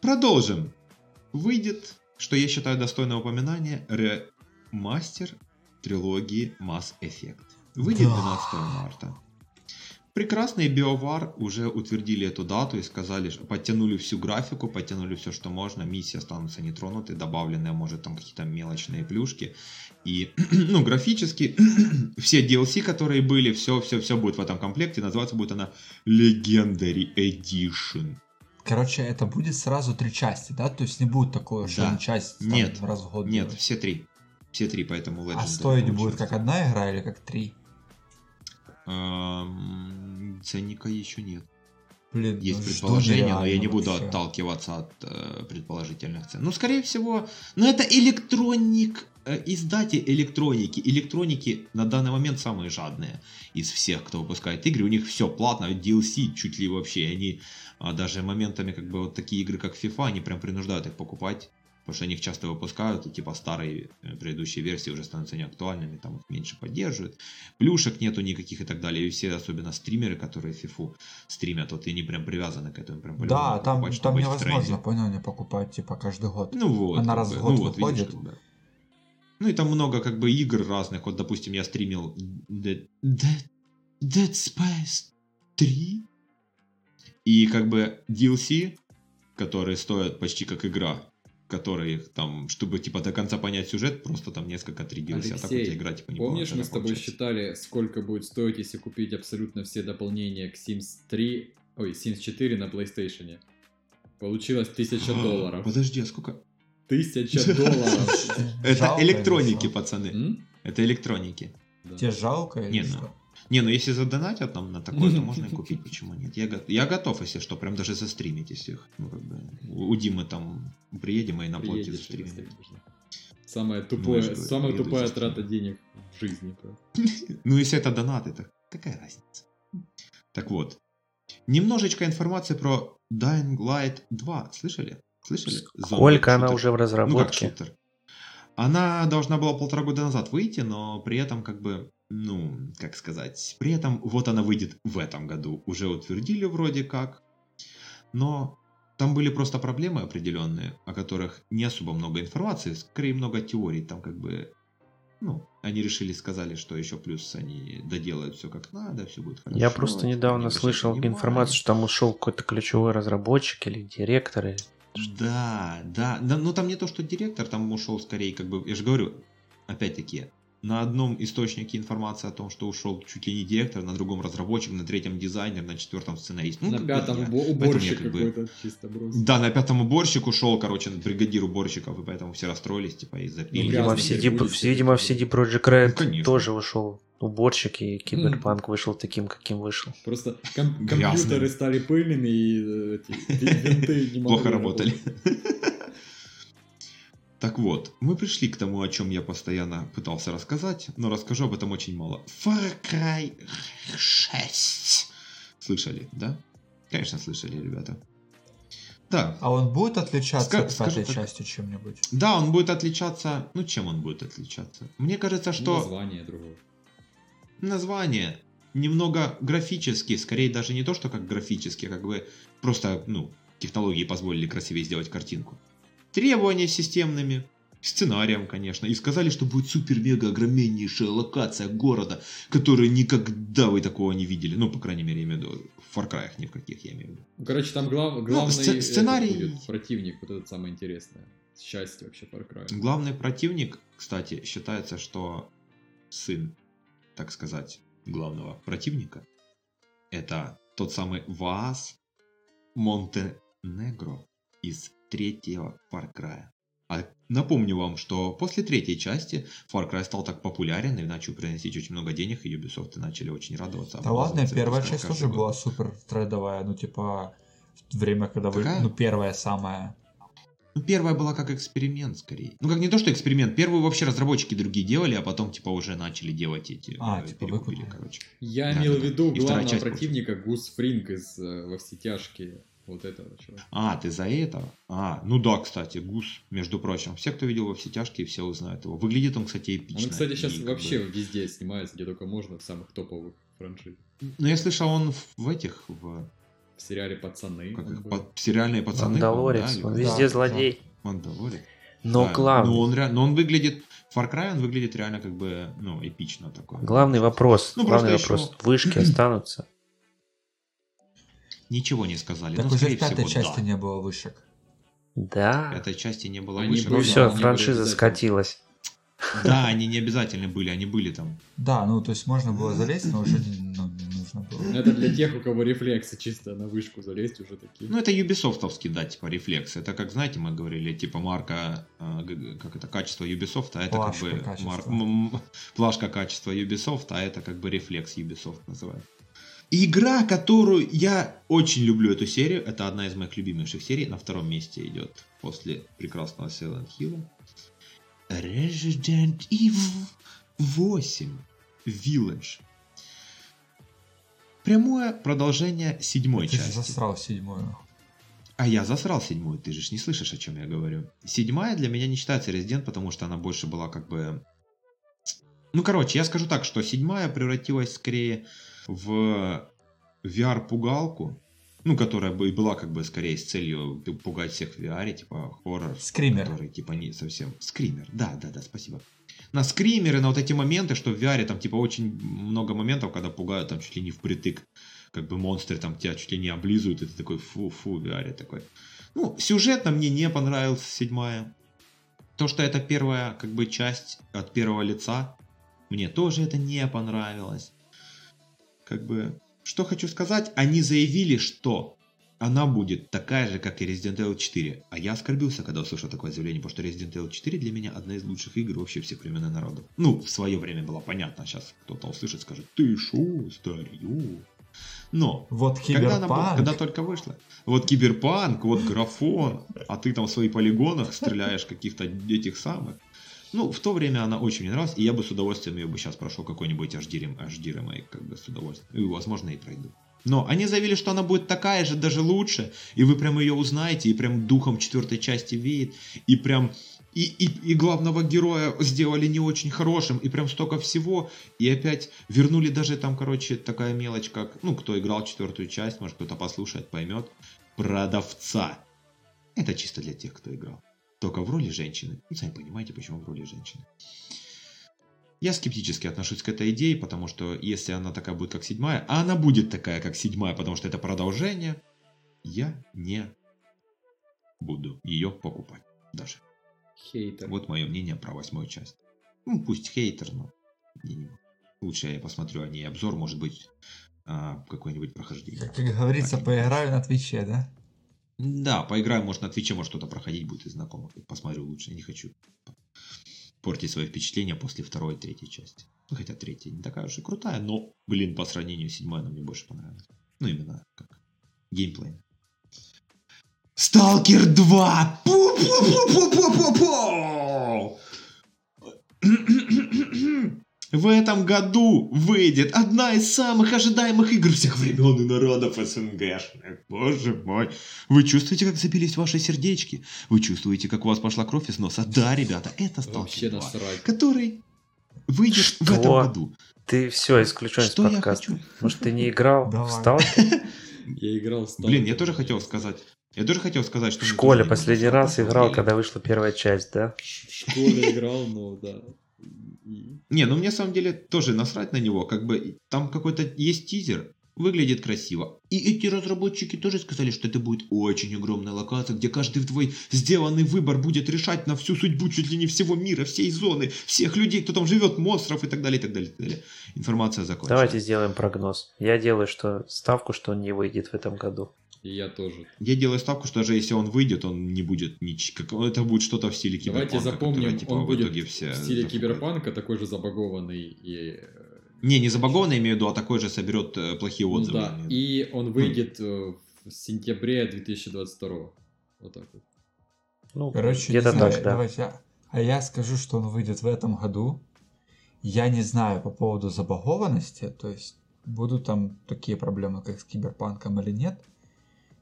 Продолжим. Выйдет, что я считаю достойное упоминания, ремастер трилогии Mass Effect. Выйдет Да. 12 марта. Прекрасные BioWare уже утвердили эту дату и сказали, что подтянули всю графику, подтянули все, что можно, миссии останутся нетронуты, добавленные, может, там какие-то мелочные плюшки. И, ну, графически, все DLC, которые были, все, все, все будет в этом комплекте, называться будет она Legendary Edition. Короче, это будет сразу три части, да? То есть не будет такого, что Да. часть там Нет. раз в год Нет, делают? все три. Все три, поэтому Legendary А стоить будет получился. как одна игра или как три? Эм, Ценника еще нет. Блин, Есть ну, предположение, но я не буду вообще. отталкиваться от э, предположительных цен. Ну, скорее всего, ну это электроник, э, издатель электроники. Электроники на данный момент самые жадные из всех, кто выпускает игры. У них все платно, DLC чуть ли вообще. Они а, даже моментами, как бы вот такие игры, как FIFA, они прям принуждают их покупать. Потому что они их часто выпускают, и типа старые э, предыдущие версии уже становятся неактуальными, там их меньше поддерживают. Плюшек нету никаких и так далее. И все, особенно стримеры, которые фифу стримят, вот и они прям привязаны к этому. Прям Да, там, покупать, там невозможно, понял, не покупать, типа, каждый год. Ну вот. Она раз в год ну, вот, видишь, выходит. как бы. Ну и там много как бы игр разных. Вот, допустим, я стримил Dead, Dead, Dead Space 3. И как бы DLC, которые стоят почти как игра, которые там, чтобы типа до конца понять сюжет, просто там несколько три DLC, а так вот Алексей, игра типа не Помнишь, была, мы с тобой получается. считали, сколько будет стоить, если купить абсолютно все дополнения к Sims 3, ой, Sims 4 на PlayStation? Получилось 1000 долларов. Подожди, а сколько? 1000 долларов. Это электроники, что? пацаны. Это электроники. Тебе жалко или Не, ну, что? Не, ну если задонатят нам на такое, то можно и купить, почему нет. Я, я готов, если что, прям даже застримить, если их, ну, как бы, у Димы там приедем и на плоте Приедешь и застримим. Самая Ну, тупая, говорю, самая тупая трата денег в жизни. Ну, если это донаты, то какая разница? Так вот, немножечко информации про Dying Light 2. Слышали? Слышали? Сколько она уже в Ну, как разработке? шутер. Она должна была полтора года назад выйти, но при этом как бы, ну, как сказать, при этом вот она выйдет в этом году. Уже утвердили вроде как, но там были просто проблемы определенные, о которых не особо много информации, скорее много теорий. Там как бы, ну, они решили, сказали, что еще плюс они доделают все как надо, все будет хорошо. Я просто не недавно слышал информацию, что там ушел какой-то ключевой разработчик или директор. или- Да, да, да, ну там не то, что директор, там ушел скорее, как бы, я же говорю, опять-таки, на одном источнике информация о том, что ушел чуть ли не директор, на другом разработчик, на третьем дизайнер, на четвертом сценарист. Ну, На бы пятом я. уборщик как бы- какой-то чисто брос. Да, на пятом уборщик ушел, короче, бригадир уборщиков, и поэтому все расстроились, типа, из-за Ну, пили. Видимо, в CD, будет видимо, в. CD Projekt Red Ну, конечно. тоже вышел уборщик, и Киберпанк вышел таким, каким вышел. Просто ком- компьютеры стали пыльными, и э, эти ви- винты не могли Плохо работали. работать. Так вот, мы пришли к тому, о чем я постоянно пытался рассказать, но расскажу об этом очень мало. Far Cry 6. Слышали, да? Конечно, слышали, ребята. Да. А он будет отличаться Ска- от скажу пятой так. части чем-нибудь? Да, он будет отличаться... Ну, чем он будет отличаться? Мне кажется, что... Название другое. название немного графически, скорее даже не то, что как графически, а как бы просто, ну, технологии позволили красивее сделать картинку. Требования системными, сценарием, конечно, и сказали, что будет супер-мега огромнейшая локация города, которую никогда вы такого не видели. Ну, по крайней мере, я имею в виду, в Far Cry ни в каких я имею в виду. Ну, короче, там глав- главный сце- этот сценарий- будет противник, вот это самое интересное. Счастье вообще Far Cry. Главный противник, кстати, считается, что сын, так сказать, главного противника, это тот самый Ваас Монтенегро из третьего Far Cry. А напомню вам, что после третьей части Far Cry стал так популярен и начал приносить очень много денег, и Ubisoft начали очень радоваться. Да ладно, первая часть тоже год. была супер трендовая, ну типа время, когда вы, Какая? ну первая самая. Ну, первая была как эксперимент, скорее. Ну, как не то, что эксперимент. Первую вообще разработчики другие делали, а потом, типа, уже начали делать эти... А, э, типа, перекупили, выкупили. короче. Я Да, имел в виду главного противника Гус Фринг из э, «Во все тяжкие». Вот этого чувака. А, ты за этого? А, ну да, кстати, Гус, между прочим. Все, кто видел во все тяжкие, все узнают его. Выглядит он, кстати, эпично. Он, кстати, сейчас и вообще бы- везде снимается, где только можно, в самых топовых франшизах. Ну, я слышал, он в- этих, в, В сериале «Пацаны». как он их, по- сериальные пацаны. Мандалорец, по-моему, да, он везде Да, злодей. Мандалорец. Но Да, главный, Ну, он, ре- но он выглядит... Far Cry, он выглядит реально как бы, ну, эпично такой. главный вопрос, Ну, главный вопрос, еще- вышки останутся? Ничего не сказали. Так ну, уже в пятой всего, части да. не было вышек. Да. В этой части не было Они вышек. Ну были, все, они франшиза скатилась. Да, они не обязательно были, они были там. Да, ну то есть можно было залезть, но уже ну, не нужно было. Ну, Это для тех, у кого рефлексы чисто на вышку залезть уже такие. Ну, это юбисофтовский, да, типа рефлекс. Это как, знаете, мы говорили, типа марка, э, как это, качество Ubisoft, а это Плашка как бы мар- плашка качества Ubisoft, а это как бы рефлекс Ubisoft Игра, которую я очень люблю эту серию, это одна из моих любимейших серий, на втором месте идет после прекрасного Silent Hill. Resident Evil 8 Village. Прямое продолжение седьмой Ты части. засрал седьмую. А я засрал седьмую, ты же ж не слышишь, о чем я говорю. Седьмая для меня не считается резидент, потому что она больше была как бы... Ну, короче, я скажу так, что седьмая превратилась скорее в VR-пугалку, ну, которая бы и была как бы скорее с целью пу- пугать всех в VR, типа хоррор. Скример. Который типа не совсем... Скример, да, да, да, спасибо. На скримеры, на вот эти моменты, что в VR там типа очень много моментов, когда пугают там чуть ли не впритык как бы монстры там тебя чуть ли не облизывают, и ты такой фу-фу, в VR такой. Ну, сюжетно мне не понравилась седьмая. То, что это первая как бы часть от первого лица, мне тоже это не понравилось. Как бы, что хочу сказать, они заявили, что она будет такая же, как и Resident Evil 4. А я оскорбился, когда услышал такое заявление, потому что Resident Evil 4 для меня одна из лучших игр вообще всех времен и народов. Ну, в свое время было понятно, сейчас кто-то услышит, скажет, ты шо, старье. Но Вот когда, она была- когда только вышла. Вот киберпанк, вот графон, а ты там в своих полигонах стреляешь каких-то этих самых. Ну, в то время она очень мне нравилась, и я бы с удовольствием ее бы сейчас прошел какой-нибудь HD, HD ремейк, как бы с удовольствием. И, возможно, и пройду. Но они заявили, что она будет такая же, даже лучше, и вы прям ее узнаете, и прям духом четвертой части веет, и прям и, и, и главного героя сделали не очень хорошим, и прям столько всего, и опять вернули даже там, короче, такая мелочь, как, ну, кто играл четвертую часть, может кто-то послушает, поймет, продавца. Это чисто для тех, кто играл. Только в роли женщины. Ну, сами понимаете, почему в роли женщины. Я скептически отношусь к этой идее, потому что если она такая будет, как седьмая, а она будет такая, как седьмая, потому что это продолжение, я не буду ее покупать даже. Хейтер. Вот мое мнение про восьмую часть. Ну, пусть хейтер, но не- лучше я посмотрю о ней обзор, может быть, а, какое-нибудь прохождение. Как, как говорится, Так, поиграю на Твиче, да? Да, поиграю, может, на Твиче, может, что-то проходить будет из знакомых. Посмотрю лучше, не хочу портить свои впечатления после второй и третьей части. Ну, хотя третья не такая уж и крутая, но, блин, по сравнению с седьмой она мне больше понравилась. Ну, именно как геймплей. Сталкер 2! Пу-пу-пу-пу-пу-пу-пу! В этом году выйдет одна из самых ожидаемых игр всех времен и народов СНГшных. Боже мой. Вы чувствуете, как забились ваши сердечки? Вы чувствуете, как у вас пошла кровь из носа? Да, ребята, это Сталкер 2, насрать. который выйдет в Что? этом году. Ты все, исключен из Что я подкаста. хочу? Может, ты не играл в. Сталкер? Я играл в Блин, я Stalker. тоже хотел сказать. Я тоже хотел сказать, что... В школе последний раз играл, когда вышла первая часть, да? В школе играл, ну да. Не, ну мне на самом деле тоже насрать на него. Как бы там какой-то есть тизер, выглядит красиво. И эти разработчики тоже сказали, что это будет очень огромная локация, где каждый твой сделанный выбор будет решать на всю судьбу чуть ли не всего мира, всей зоны, всех людей, кто там живет, монстров и так далее, и так далее, и так далее. Информация закончена. Давайте сделаем прогноз. Я делаю что ставку, что он не выйдет в этом году. И я тоже. Я делаю ставку, что даже если он выйдет, он не будет ничего. Как... Это будет что-то в стиле киберпанка. Давайте запомним, которое, типа, он в будет итоге все в стиле запугают. киберпанка, такой же забагованный и... э, Не, не забагованный имею в виду, а такой же соберет э, плохие ну отзывы. да, в виду. и он выйдет э, в сентябре 2022. Вот так вот. Ну, Короче, где-то знаю, так, да. давайте я- А я скажу, что он выйдет в этом году. Я не знаю по поводу забагованности, то есть будут там такие проблемы, как с киберпанком или нет.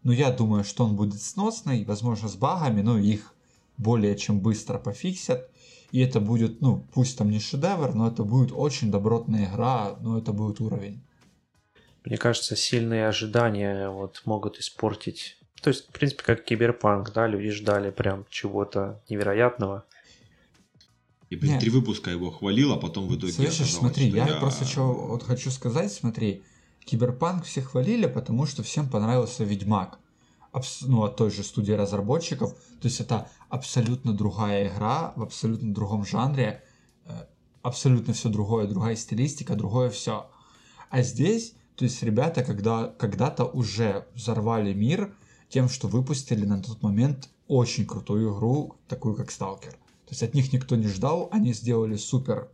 Но я думаю, что он будет сносный, возможно, с багами, но их более чем быстро пофиксят. И это будет, ну, пусть там не шедевр, но это будет очень добротная игра, но это будет уровень. Мне кажется, сильные ожидания вот могут испортить. То есть, в принципе, как киберпанк, да, люди ждали прям чего-то невероятного. И, блин, Не. три выпуска его хвалил, а потом в итоге Слышишь, смотри, что я, просто что вот хочу сказать, смотри, Киберпанк все хвалили, потому что всем понравился Ведьмак. Абс- ну, от той же студии разработчиков. То есть это абсолютно другая игра, в абсолютно другом жанре, э, абсолютно все другое, другая стилистика, другое все. А здесь, то есть ребята когда, когда-то уже взорвали мир тем, что выпустили на тот момент очень крутую игру, такую как Сталкер. То есть от них никто не ждал, они сделали супер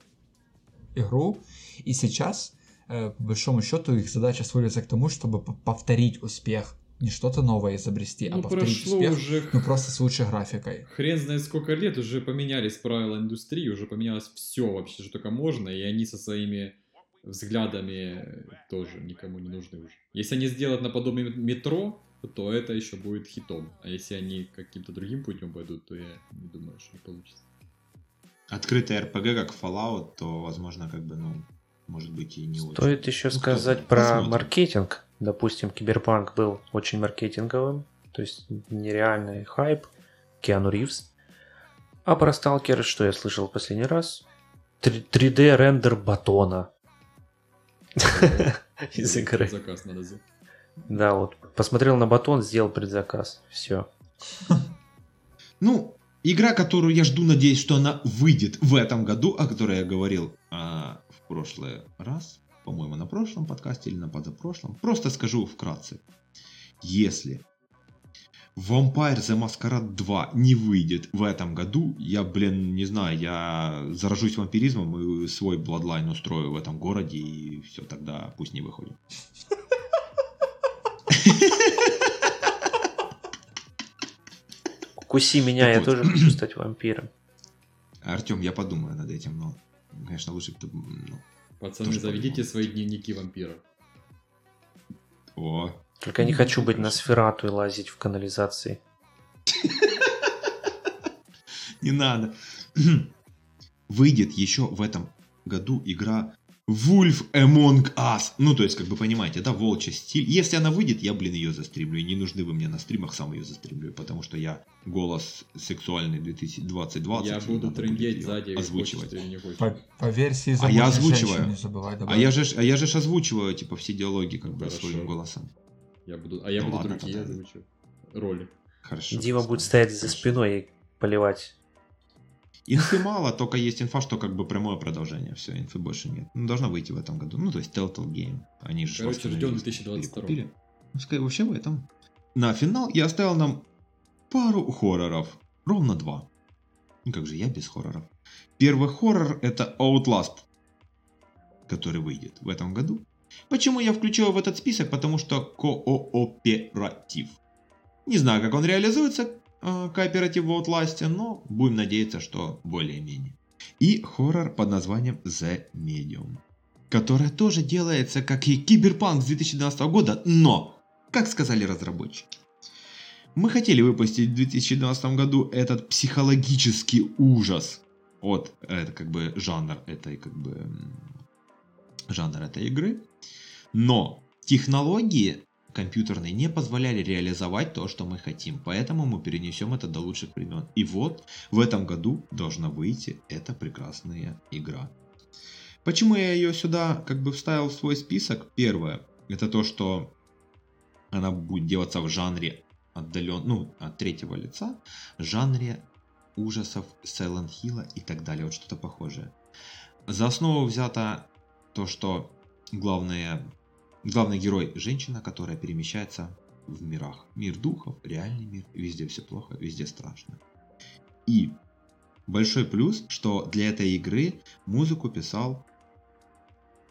игру, и сейчас, по большому счету, их задача сводится к тому, чтобы повторить успех, не что-то новое изобрести, а Ну, повторить прошло успех, уже ну просто с лучшей графикой. хрен знает сколько лет, уже поменялись правила индустрии, уже поменялось все вообще, что только можно, и они со своими взглядами тоже никому не нужны уже. Если они сделают наподобие метро, то это еще будет хитом. А если они каким-то другим путем пойдут, то я не думаю, что получится. Открытый РПГ, как Fallout, то, возможно, как бы, ну, может быть и не очень. Стоит еще Ну, сказать про Посмотрим. маркетинг. Допустим, Киберпанк был очень маркетинговым, то есть нереальный хайп, Киану Ривз. А про Сталкер, что я слышал в последний раз? 3D рендер батона из игры. Заказ надо сделать. Да, вот посмотрел на батон, сделал предзаказ. Все. Ну, игра, которую я жду, надеюсь, что она выйдет в этом году, о которой я говорил а, в прошлый раз, по-моему, на прошлом подкасте или на позапрошлом. Просто скажу вкратце. Если Vampire the Masquerade 2 не выйдет в этом году, я, блин, не знаю, я заражусь вампиризмом и свой Bloodline устрою в этом городе, и все, тогда пусть не выходит. Куси меня, я тоже хочу стать вампиром. Артем, я подумаю над этим, но, конечно, лучше бы ну, Пацаны, Тоже заведите по-любому. свои дневники вампира. о, Только не хочу быть на сферату и лазить в канализации. Не надо. Выйдет еще в этом году игра Wolf Among Us. Ну, то есть, как бы понимаете, да, волчий стиль. Если она выйдет, я, блин, ее застримлю. И не нужны вы мне на стримах, сам ее застримлю. Потому что я голос сексуальный 2020. Я буду трындеть сзади, озвучивать. хочешь ты или не хочешь. По, по версии А я озвучиваю. не забывай А добавить. я же, а я же ж озвучиваю, типа, все диалоги, как бы, Хорошо. своим голосом. Я буду, а я Ну буду ладно, другие озвучу. Роли. Хорошо. Дима будет стоять за спиной и поливать. Инфы мало, только есть инфа, что как бы прямое продолжение. Все, инфы больше нет. Ну, должна выйти в этом году. Ну, то есть Telltale Game. Они же Короче, ждем восстановились, 2022. перекупили. Ну, скорее вообще в этом. На финал я оставил нам пару хорроров. Ровно два. Ну как же, я без хорроров. Первый хоррор это Outlast, который выйдет в этом году. Почему я включил в этот список? Потому что кооператив. Не знаю, как он реализуется, кооператив в Outlast, но будем надеяться, что более-менее. И хоррор под названием The Medium, которая тоже делается как и Киберпанк с 2012 года, но, как сказали разработчики, мы хотели выпустить в 2012 году этот психологический ужас от, это как бы жанр этой как бы жанр этой игры, но технологии компьютерные не позволяли реализовать то, что мы хотим. Поэтому мы перенесем это до лучших времен. И вот в этом году должна выйти эта прекрасная игра. Почему я ее сюда как бы вставил в свой список? Первое, это то, что она будет делаться в жанре отдален, ну, от третьего лица, жанре ужасов Silent Hill и так далее, вот что-то похожее. За основу взято то, что главное Главный герой – женщина, которая перемещается в мирах. Мир духов, реальный мир, везде все плохо, везде страшно. И большой плюс, что для этой игры музыку писал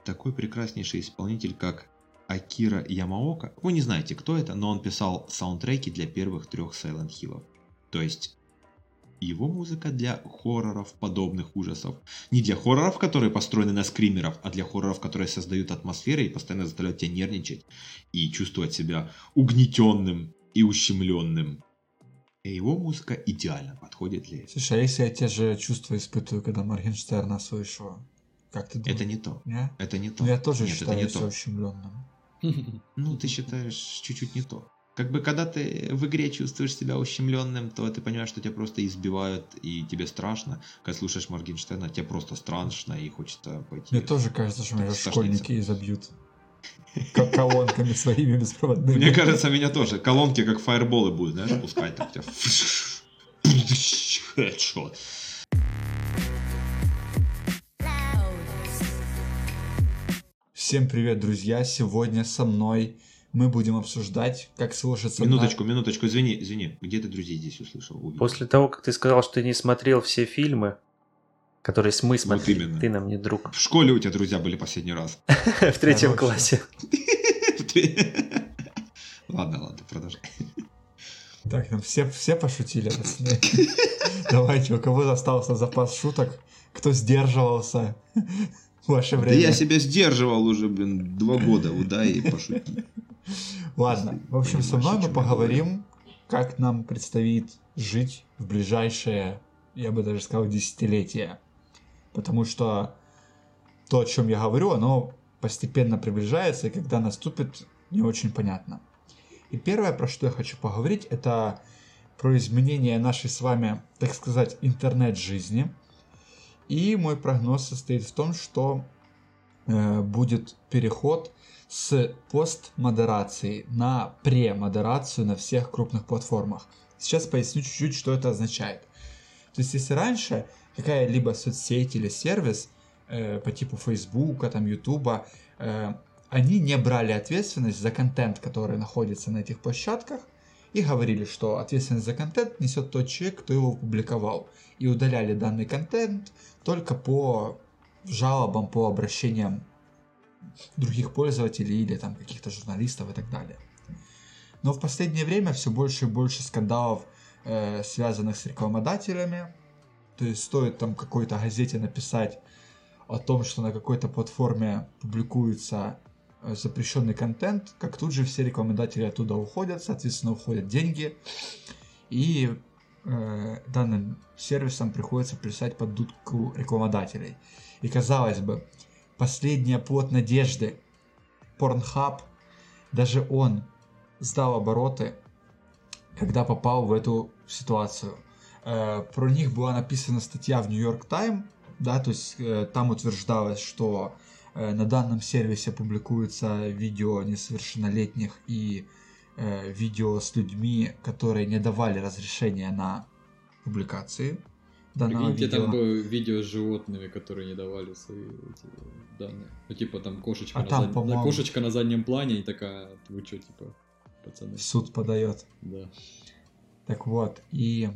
такой прекраснейший исполнитель, как Акира Ямаока. Вы не знаете, кто это, но он писал саундтреки для первых трех Silent Hill. То есть его музыка для хорроров, подобных ужасов. Не для хорроров, которые построены на скримеров, а для хорроров, которые создают атмосферу и постоянно заставляют тебя нервничать и чувствовать себя угнетенным и ущемленным. И его музыка идеально подходит для этого. Слушай, а если я те же чувства испытываю, когда Моргенштерна слышу? Как ты думаешь? Это не то. Не? Это не то. Ну, я тоже Нет, считаю это не себя то. ущемленным. Ну, ты считаешь чуть-чуть не то. Как бы, когда ты в игре чувствуешь себя ущемленным, то ты понимаешь, что тебя просто избивают, и тебе страшно. Когда слушаешь Моргенштерна, тебе просто страшно, и хочется пойти. Мне тоже кажется, что меня школьники изобьют. Как колонками своими беспроводными. Мне кажется, меня тоже. Колонки как фаерболы будут, знаешь, пускать так тебя. Хедшот. Всем привет, друзья! Сегодня со мной мы будем обсуждать, как сложится... на- Минуточку, минуточку, извини, извини. Где ты друзей здесь услышал? увидел? После того, как ты сказал, что ты не смотрел все фильмы, которые мы смотрели, именно. ты нам не друг. В школе у тебя друзья были последний раз. В третьем классе. Ладно, ладно, продолжай. Так, ну все, все пошутили. Давайте, у кого остался запас шуток, кто сдерживался в ваше Да время. я себя сдерживал уже, блин, два года, удай и пошути. Ладно, в общем, со мной мы поговорим, как нам предстоит жить в ближайшее, я бы даже сказал, десятилетие. Потому что то, о чем я говорю, оно постепенно приближается, и когда наступит, не очень понятно. И первое, про что я хочу поговорить, это про изменение нашей с вами, так сказать, интернет-жизни. И мой прогноз состоит в том, что э, будет переход с постмодерации на премодерацию на всех крупных платформах. Сейчас поясню чуть-чуть, что это означает. То есть, если раньше какая-либо соцсеть или сервис э, по типу Фейсбука, там, Ютуба, э, они не брали ответственность за контент, который находится на этих площадках, и говорили, что ответственность за контент несет тот человек, кто его опубликовал. И удаляли данный контент только по жалобам, по обращениям других пользователей или там каких-то журналистов и так далее. Но в последнее время все больше и больше скандалов, э, связанных с рекламодателями. То есть стоит там какой-то газете написать о том, что на какой-то платформе публикуется э, запрещенный контент, как тут же все рекламодатели оттуда уходят, соответственно уходят деньги, и э, данным сервисам приходится плясать под дудку рекламодателей. И казалось бы, последний плод надежды, Pornhub, даже он сдал обороты, когда попал в эту ситуацию. Э, про них была написана статья в York Times, да, то есть э, там утверждалось, что э, на данном сервисе публикуются видео несовершеннолетних и видео с людьми, которые не давали разрешения на публикации данного Прикиньте, видео. там было видео с животными, которые не давали свои эти данные. Ну, типа, там кошечка, А на, там, зад- по-моему- кошечка на заднем плане, и такая, вы что, типа, пацаны? суд подает. Да. Так вот, и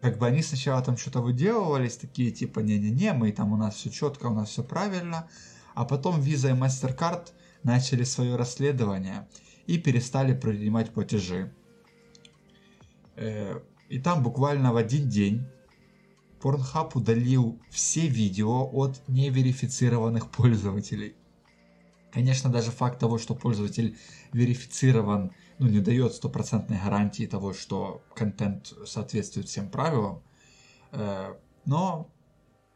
как бы они сначала там что-то выделывались, такие типа, не-не-не, мы там у нас все четко, у нас все правильно, а потом Visa и MasterCard начали свое расследование и перестали принимать платежи. Э, и там буквально в один день Pornhub удалил все видео от неверифицированных пользователей. Конечно, даже факт того, что пользователь верифицирован, ну, не дает стопроцентной гарантии того, что контент соответствует всем правилам. Э, но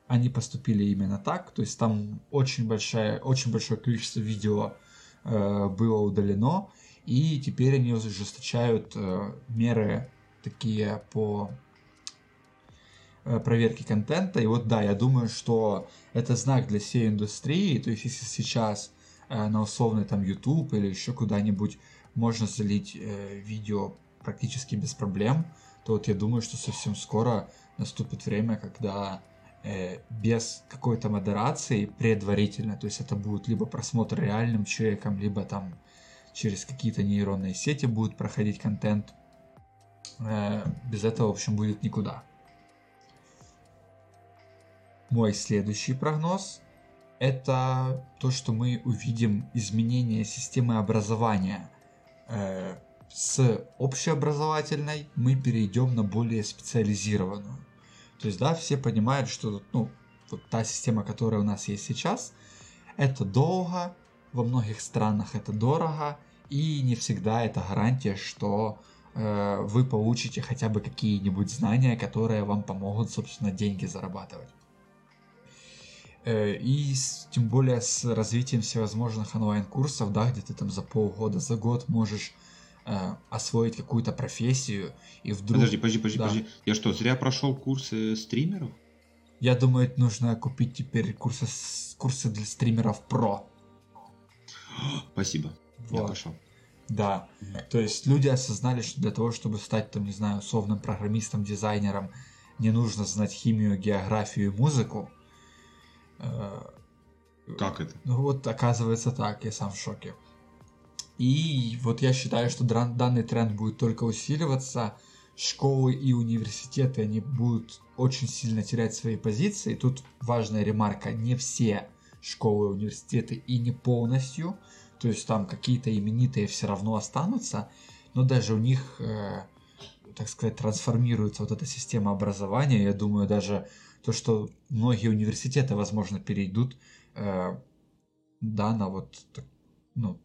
они поступили именно так. То есть там очень, большое, очень большое количество видео э, было удалено. И теперь они ужесточают э, меры такие по э, проверке контента. И вот да, я думаю, что это знак для всей индустрии. То есть если сейчас э, на условный там YouTube или еще куда-нибудь можно залить э, видео практически без проблем, то вот я думаю, что совсем скоро наступит время, когда без какой-то модерации предварительно, то есть это будет либо просмотр реальным человеком, либо там через какие-то нейронные сети будет проходить контент. Без этого, в общем, будет никуда. Мой следующий прогноз – это то, что мы увидим изменение системы образования. Э, с общеобразовательной мы перейдем на более специализированную. То есть, да, все понимают, что ну, вот та система, которая у нас есть сейчас, это долго, во многих странах это дорого, и не всегда это гарантия, что э, вы получите хотя бы какие-нибудь знания, которые вам помогут, собственно, деньги зарабатывать. Э, и с, тем более с развитием всевозможных онлайн-курсов, да, где ты там за полгода, за год можешь э, освоить какую-то профессию и вдруг... Подожди, подожди, подожди, да. подожди. Я что, зря прошел курсы стримеров? Я думаю, нужно купить теперь курсы, курсы для стримеров про. Спасибо. Вот. Я пошел. Да. То есть люди осознали, что для того, чтобы стать, там, не знаю, условным программистом, дизайнером, не нужно знать химию, географию и музыку. Э, как это? Ну вот, оказывается так, я сам в шоке. И вот я считаю, что данный тренд будет только усиливаться. Школы и университеты, они будут очень сильно терять свои позиции. Тут важная ремарка, не все школы и университеты и не полностью. То есть там какие-то именитые все равно останутся, но даже у них, э, так сказать, трансформируется вот эта система образования. Я думаю, даже то, что многие университеты, возможно, перейдут, э, да, на вот, ну,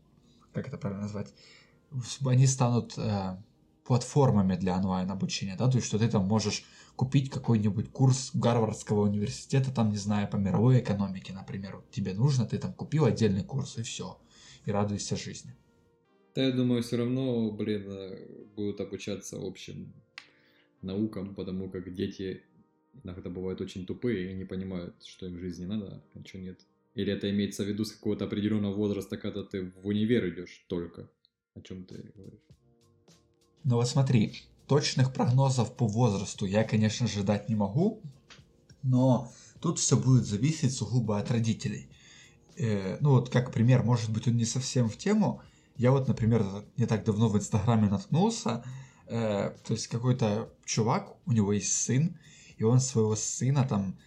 как это правильно назвать, они станут э, платформами для онлайн-обучения, да, то есть что ты там можешь купить какой-нибудь курс Гарвардского университета, там, не знаю, по мировой экономике, например, вот тебе нужно, ты там купил отдельный курс и все, и радуйся жизни. Да, я думаю, все равно, блин, э, будут обучаться общим наукам, потому как дети иногда бывают очень тупые и не понимают, что им в жизни надо, а что нет. Или это имеется в виду с какого-то определенного возраста, когда ты в универ идешь только? О чем ты говоришь? Ну вот смотри, точных прогнозов по возрасту я, конечно же, дать не могу, но тут все будет зависеть сугубо от родителей. Э, ну вот как пример, может быть он не совсем в тему. Я вот, например, не так давно в Инстаграме наткнулся, э, то есть какой-то чувак, у него есть сын, и он своего сына там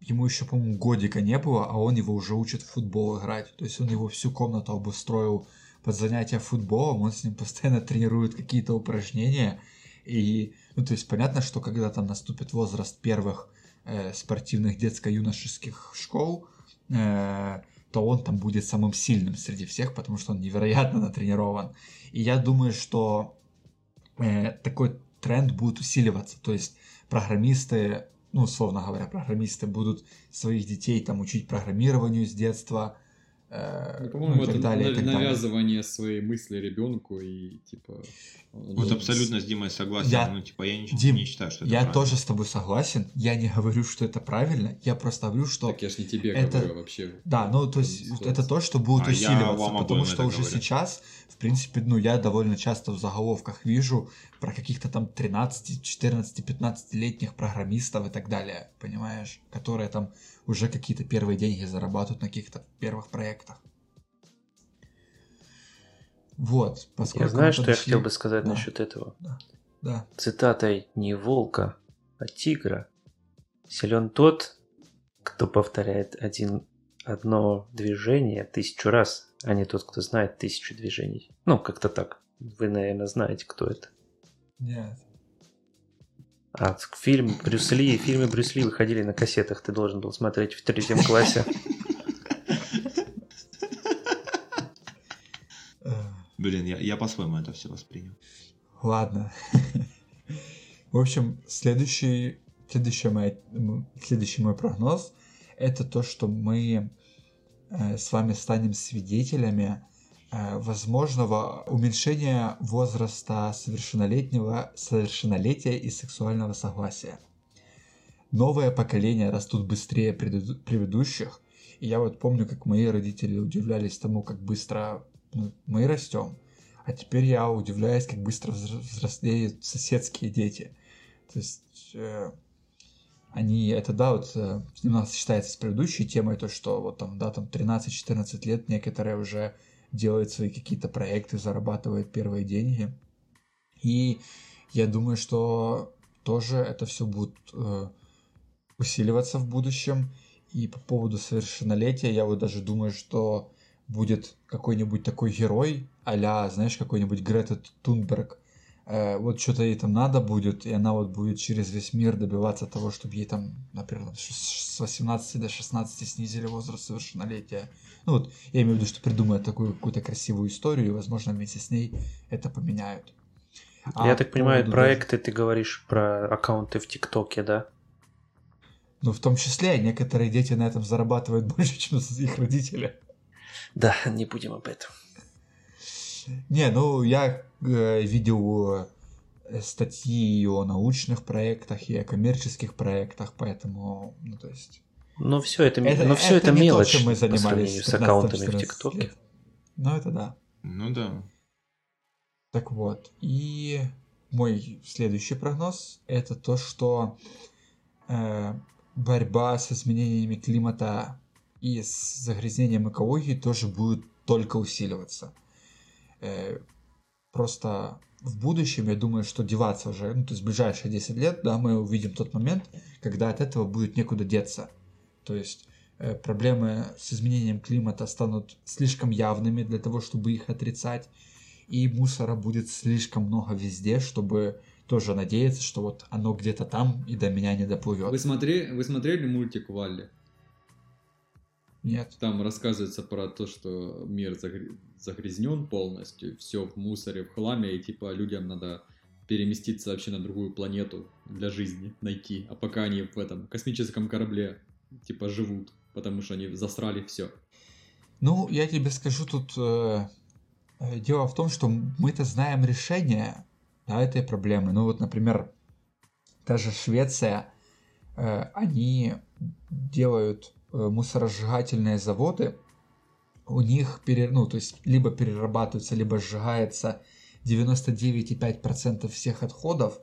ему еще, по-моему, годика не было, а он его уже учит в футбол играть. То есть он его всю комнату обустроил под занятия футболом, он с ним постоянно тренирует какие-то упражнения. И, ну, то есть понятно, что когда там наступит возраст первых э, спортивных детско-юношеских школ, э, то он там будет самым сильным среди всех, потому что он невероятно натренирован. И я думаю, что э, такой тренд будет усиливаться. То есть программисты ну, условно говоря, программисты будут своих детей там учить программированию с детства, э, ну, по-моему, ну, это далее, нав- навязывание своей мысли ребенку и типа. Вот абсолютно с Димой согласен. Я... Ну, типа, я не, Дим, не считаю, что это Я правильно. тоже с тобой согласен. Я не говорю, что это правильно. Я просто говорю, что. Так я ж не тебе это... говорю вообще. Да, ну то есть это, это то, что будет а усиливаться. Потому что уже говорю. сейчас, в принципе, ну я довольно часто в заголовках вижу про каких-то там 13, 14, 15-летних программистов и так далее, понимаешь, которые там уже какие-то первые деньги зарабатывают на каких-то первых проектах. Вот, поскольку Я знаю, что подошли... я хотел бы сказать да. насчет этого. Да. да. Цитатой не волка, а тигра. Силен тот, кто повторяет один, одно движение тысячу раз, а не тот, кто знает тысячу движений. Ну, как-то так. Вы, наверное, знаете, кто это. Нет. А фильм Брюс Ли, фильмы Брюс Ли выходили на кассетах, ты должен был смотреть в третьем классе. Блин, я, я по-своему это все воспринял. Ладно. В общем, следующий, следующий, мой, следующий мой прогноз это то, что мы э, с вами станем свидетелями возможного уменьшения возраста совершеннолетнего, совершеннолетия и сексуального согласия. Новое поколение растут быстрее предыдущих, и я вот помню, как мои родители удивлялись тому, как быстро ну, мы растем, а теперь я удивляюсь, как быстро взрослеют соседские дети. То есть э, они, это да, вот э, немного считается с предыдущей темой, то, что вот там, да, там 13-14 лет некоторые уже делают свои какие-то проекты, зарабатывают первые деньги. И я думаю, что тоже это все будет э, усиливаться в будущем. И по поводу совершеннолетия, я вот даже думаю, что будет какой-нибудь такой герой, а знаешь, какой-нибудь Грета Тунберг, вот что-то ей там надо будет, и она вот будет через весь мир добиваться того, чтобы ей там, например, с 18 до 16 снизили возраст совершеннолетия. Ну вот, я имею в виду, что придумают такую какую-то красивую историю, и, возможно, вместе с ней это поменяют. А я так понимаю, поводу... проекты ты говоришь про аккаунты в ТикТоке, да? Ну, в том числе, некоторые дети на этом зарабатывают больше, чем их родители. Да, не будем об этом. Не, ну я э, видел э, статьи о научных проектах и о коммерческих проектах, поэтому, ну то есть. Но все это, это но все это, это мелочь то, мы занимались по с аккаунтами в ТикТоке. Ну это да. Ну да. Так вот, и мой следующий прогноз это то, что э, борьба с изменениями климата и с загрязнением экологии тоже будет только усиливаться. Э, просто в будущем, я думаю, что деваться уже, ну, то есть в ближайшие 10 лет, да, мы увидим тот момент, когда от этого будет некуда деться. То есть э, проблемы с изменением климата станут слишком явными для того, чтобы их отрицать, и мусора будет слишком много везде, чтобы тоже надеяться, что вот оно где-то там и до меня не доплывет. Вы, смотри, вы смотрели мультик Валли? Нет. Там рассказывается про то, что мир загрязнен полностью, все в мусоре, в хламе, и типа людям надо переместиться вообще на другую планету для жизни, найти. А пока они в этом космическом корабле типа живут, потому что они засрали все. Ну, я тебе скажу тут э, э, дело в том, что мы-то знаем решение да, этой проблемы. Ну вот, например, та же Швеция, э, они делают мусоросжигательные заводы, у них пере, ну, то есть либо перерабатывается, либо сжигается 99,5% всех отходов,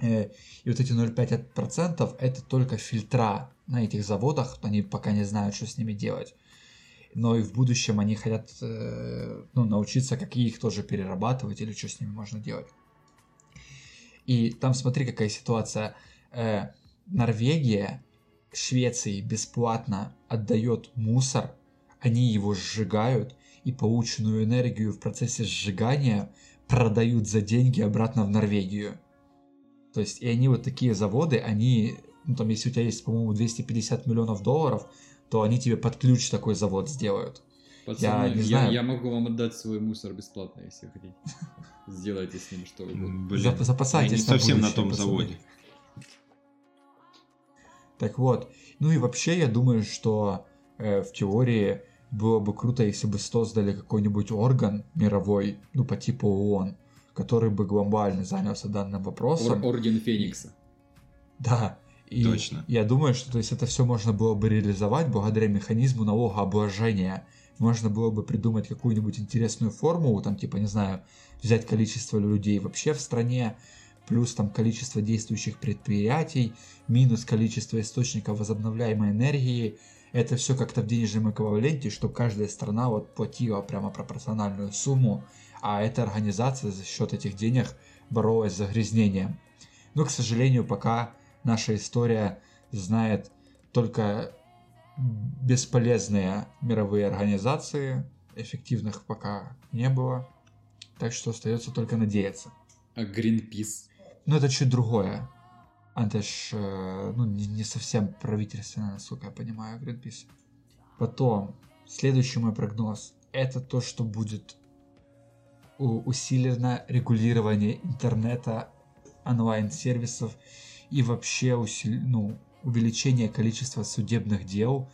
э, и вот эти 0,5% это только фильтра на этих заводах, они пока не знают, что с ними делать. Но и в будущем они хотят э, ну, научиться, как их тоже перерабатывать или что с ними можно делать. И там смотри, какая ситуация. Норвегия Швеции бесплатно отдает мусор, они его сжигают и полученную энергию в процессе сжигания продают за деньги обратно в Норвегию. То есть, и они вот такие заводы, они, ну там, если у тебя есть, по-моему, 250 миллионов долларов, то они тебе под ключ такой завод сделают. Пацаны, я, не знаю. я, я могу вам отдать свой мусор бесплатно, если хотите. Сделайте с ним что угодно. Запасайтесь на совсем на том заводе. Так вот, ну и вообще я думаю, что э, в теории было бы круто, если бы создали какой-нибудь орган мировой, ну по типу ООН, который бы глобально занялся данным вопросом. Ор- Орден Феникса. Да. И Точно. я думаю, что то есть, это все можно было бы реализовать благодаря механизму налогообложения. Можно было бы придумать какую-нибудь интересную формулу, там типа, не знаю, взять количество людей вообще в стране, плюс там количество действующих предприятий, минус количество источников возобновляемой энергии. Это все как-то в денежном эквиваленте, чтобы каждая страна вот платила прямо пропорциональную сумму, а эта организация за счет этих денег боролась с загрязнением. Но, к сожалению, пока наша история знает только бесполезные мировые организации, эффективных пока не было, так что остается только надеяться. А Greenpeace? Ну, это чуть другое. Это ж, э, ну, не, не совсем правительственное, насколько я понимаю, Greenpeace. Потом, следующий мой прогноз, это то, что будет усилено регулирование интернета, онлайн-сервисов и вообще усил- ну, увеличение количества судебных дел,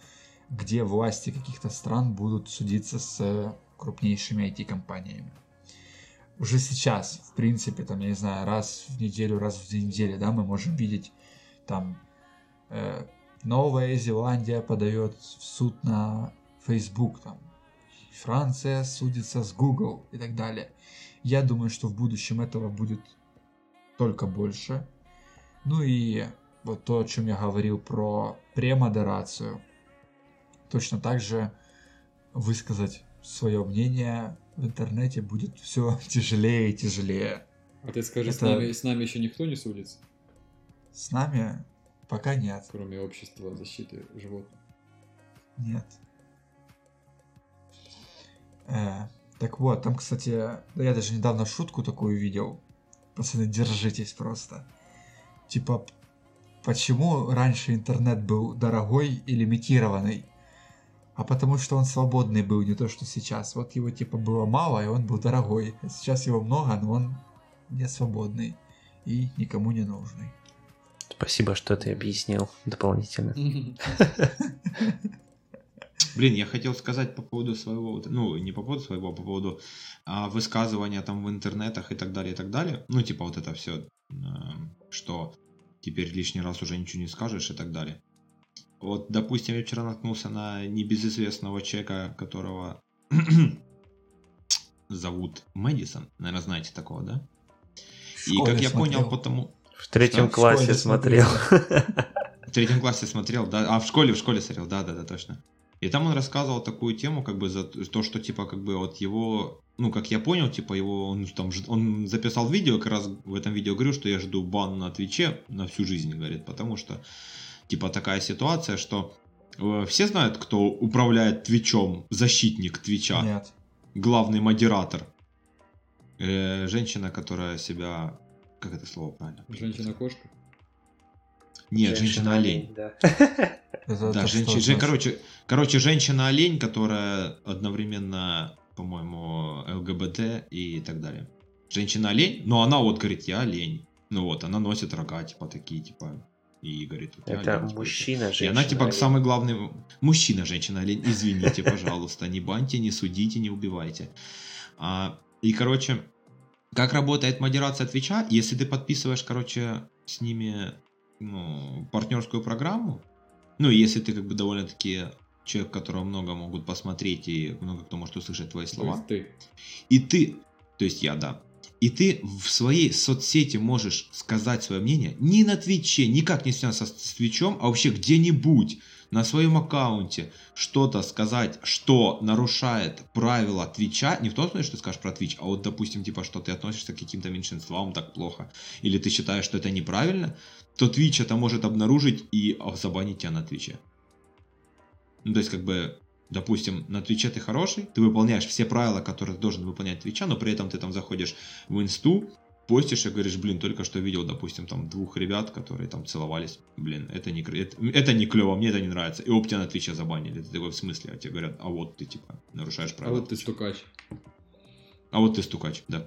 где власти каких-то стран будут судиться с крупнейшими IT-компаниями. Уже сейчас, в принципе, там, я не знаю, раз в неделю, раз в две недели, да, мы можем видеть там э, Новая Зеландия подает в суд на Facebook, там, Франция судится с Google и так далее. Я думаю, что в будущем этого будет только больше. Ну и вот то, о чем я говорил про премодерацию, точно так же высказать свое мнение в интернете будет все тяжелее и тяжелее. А ты скажи, с, Это- нами, с нами еще никто не судится, С нами пока нет. кроме общества защиты животных. Нет. Э, так вот, там, кстати, да я даже недавно шутку такую видел. Пацаны, держитесь просто. Типа, почему раньше интернет был дорогой и лимитированный? А потому что он свободный был, не то что сейчас. Вот его типа было мало, и он был дорогой. А сейчас его много, но он не свободный и никому не нужный. Спасибо, что ты объяснил дополнительно. Блин, я хотел сказать по поводу своего, ну, не по поводу своего, а по поводу а, высказывания там в интернетах и так далее, и так далее. Ну, типа вот это все, что теперь лишний раз уже ничего не скажешь и так далее. Вот, допустим, я вчера наткнулся на небезызвестного человека, которого зовут Мэдисон. Наверное, знаете такого, да? В И как я понял, смотрел. потому... В третьем Что? В школе классе смотрел. В третьем классе смотрел, да, а в школе, в школе смотрел, да, да, да, точно. И там он рассказывал такую тему, как бы за то, что типа как бы вот его, ну как я понял, типа его, он там, ж- он записал видео, как раз в этом видео говорю, что я жду бан на Твиче на всю жизнь, говорит, потому что типа такая ситуация, что э, все знают, кто управляет Твичом, защитник Твича, Нет. главный модератор, Э, женщина, которая себя, как это слово правильно? Женщина-кошка. Нет, женщина-олень. да. Женщина, значит? короче, короче, женщина-олень, которая одновременно, по-моему, ЛГБТ и так далее. Женщина-олень, но она вот говорит, я олень. Ну вот, она носит рога, типа, такие, типа, и говорит, вот Это типа, мужчина, И женщина. она, типа, олень. самый главный... Мужчина, женщина, олень, извините, пожалуйста, не баньте, не судите, не убивайте. А, и, короче, как работает модерация Твича, если ты подписываешь, короче, с ними ну, партнерскую программу, ну, и если ты как бы довольно-таки человек, которого много могут посмотреть и много кто может услышать твои То слова, есть ты. и ты, то есть я, да, и ты в своей соцсети можешь сказать свое мнение не на Твиче, никак не связано с Твичом, а вообще где-нибудь на своем аккаунте что-то сказать, что нарушает правила Твича, не в том смысле, что ты скажешь про Twitch, а вот, допустим, типа, что ты относишься к каким-то меньшинствам так плохо, или ты считаешь, что это неправильно, то Twitch это может обнаружить и забанить тебя на Твиче. Ну, то есть, как бы, допустим, на Твиче ты хороший, ты выполняешь все правила, которые ты должен выполнять Твича, но при этом ты там заходишь в инсту, постишь и говоришь, блин, только что видел, допустим, там двух ребят, которые там целовались, блин, это не, это, это не клево, мне это не нравится, и оп, тебя на Твиче забанили, ты такой, в смысле, а тебе говорят, а вот ты, типа, нарушаешь А правила. вот ты стукач. А вот ты стукач, да.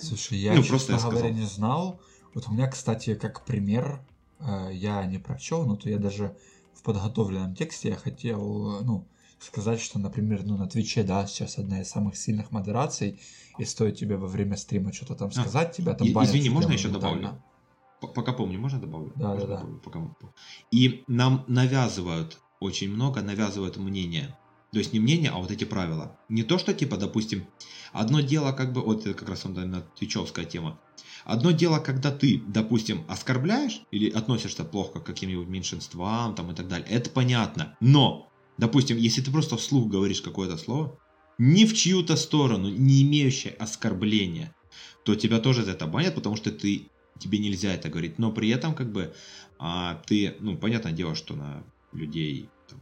Слушай, я, Ну, честно просто я говоря, не знал. Вот у меня, кстати, как пример, э, я не прочел, но то я даже в подготовленном тексте я хотел, э, ну, сказать, что, например, ну, на Твиче, да, сейчас одна из самых сильных модераций, и стоит тебе во время стрима что-то там А, сказать, тебя там и- банят извини, можно еще добавлю? Пока помню, можно добавлю? Да, Можно да, да. добавлю, пока м- И нам навязывают, очень много навязывают мнение. То есть не мнение, а вот эти правила. Не то, что типа, допустим, одно дело как бы, вот это как раз именно твичевская тема. Одно дело, когда ты, допустим, оскорбляешь или относишься плохо к каким-нибудь меньшинствам там и так далее. Это понятно. Но, допустим, если ты просто вслух говоришь какое-то слово, ни в чью-то сторону, не имеющее оскорбления, то тебя тоже за это банят, потому что ты тебе нельзя это говорить. Но при этом, как бы, а, ты, ну, понятное дело, что на людей там,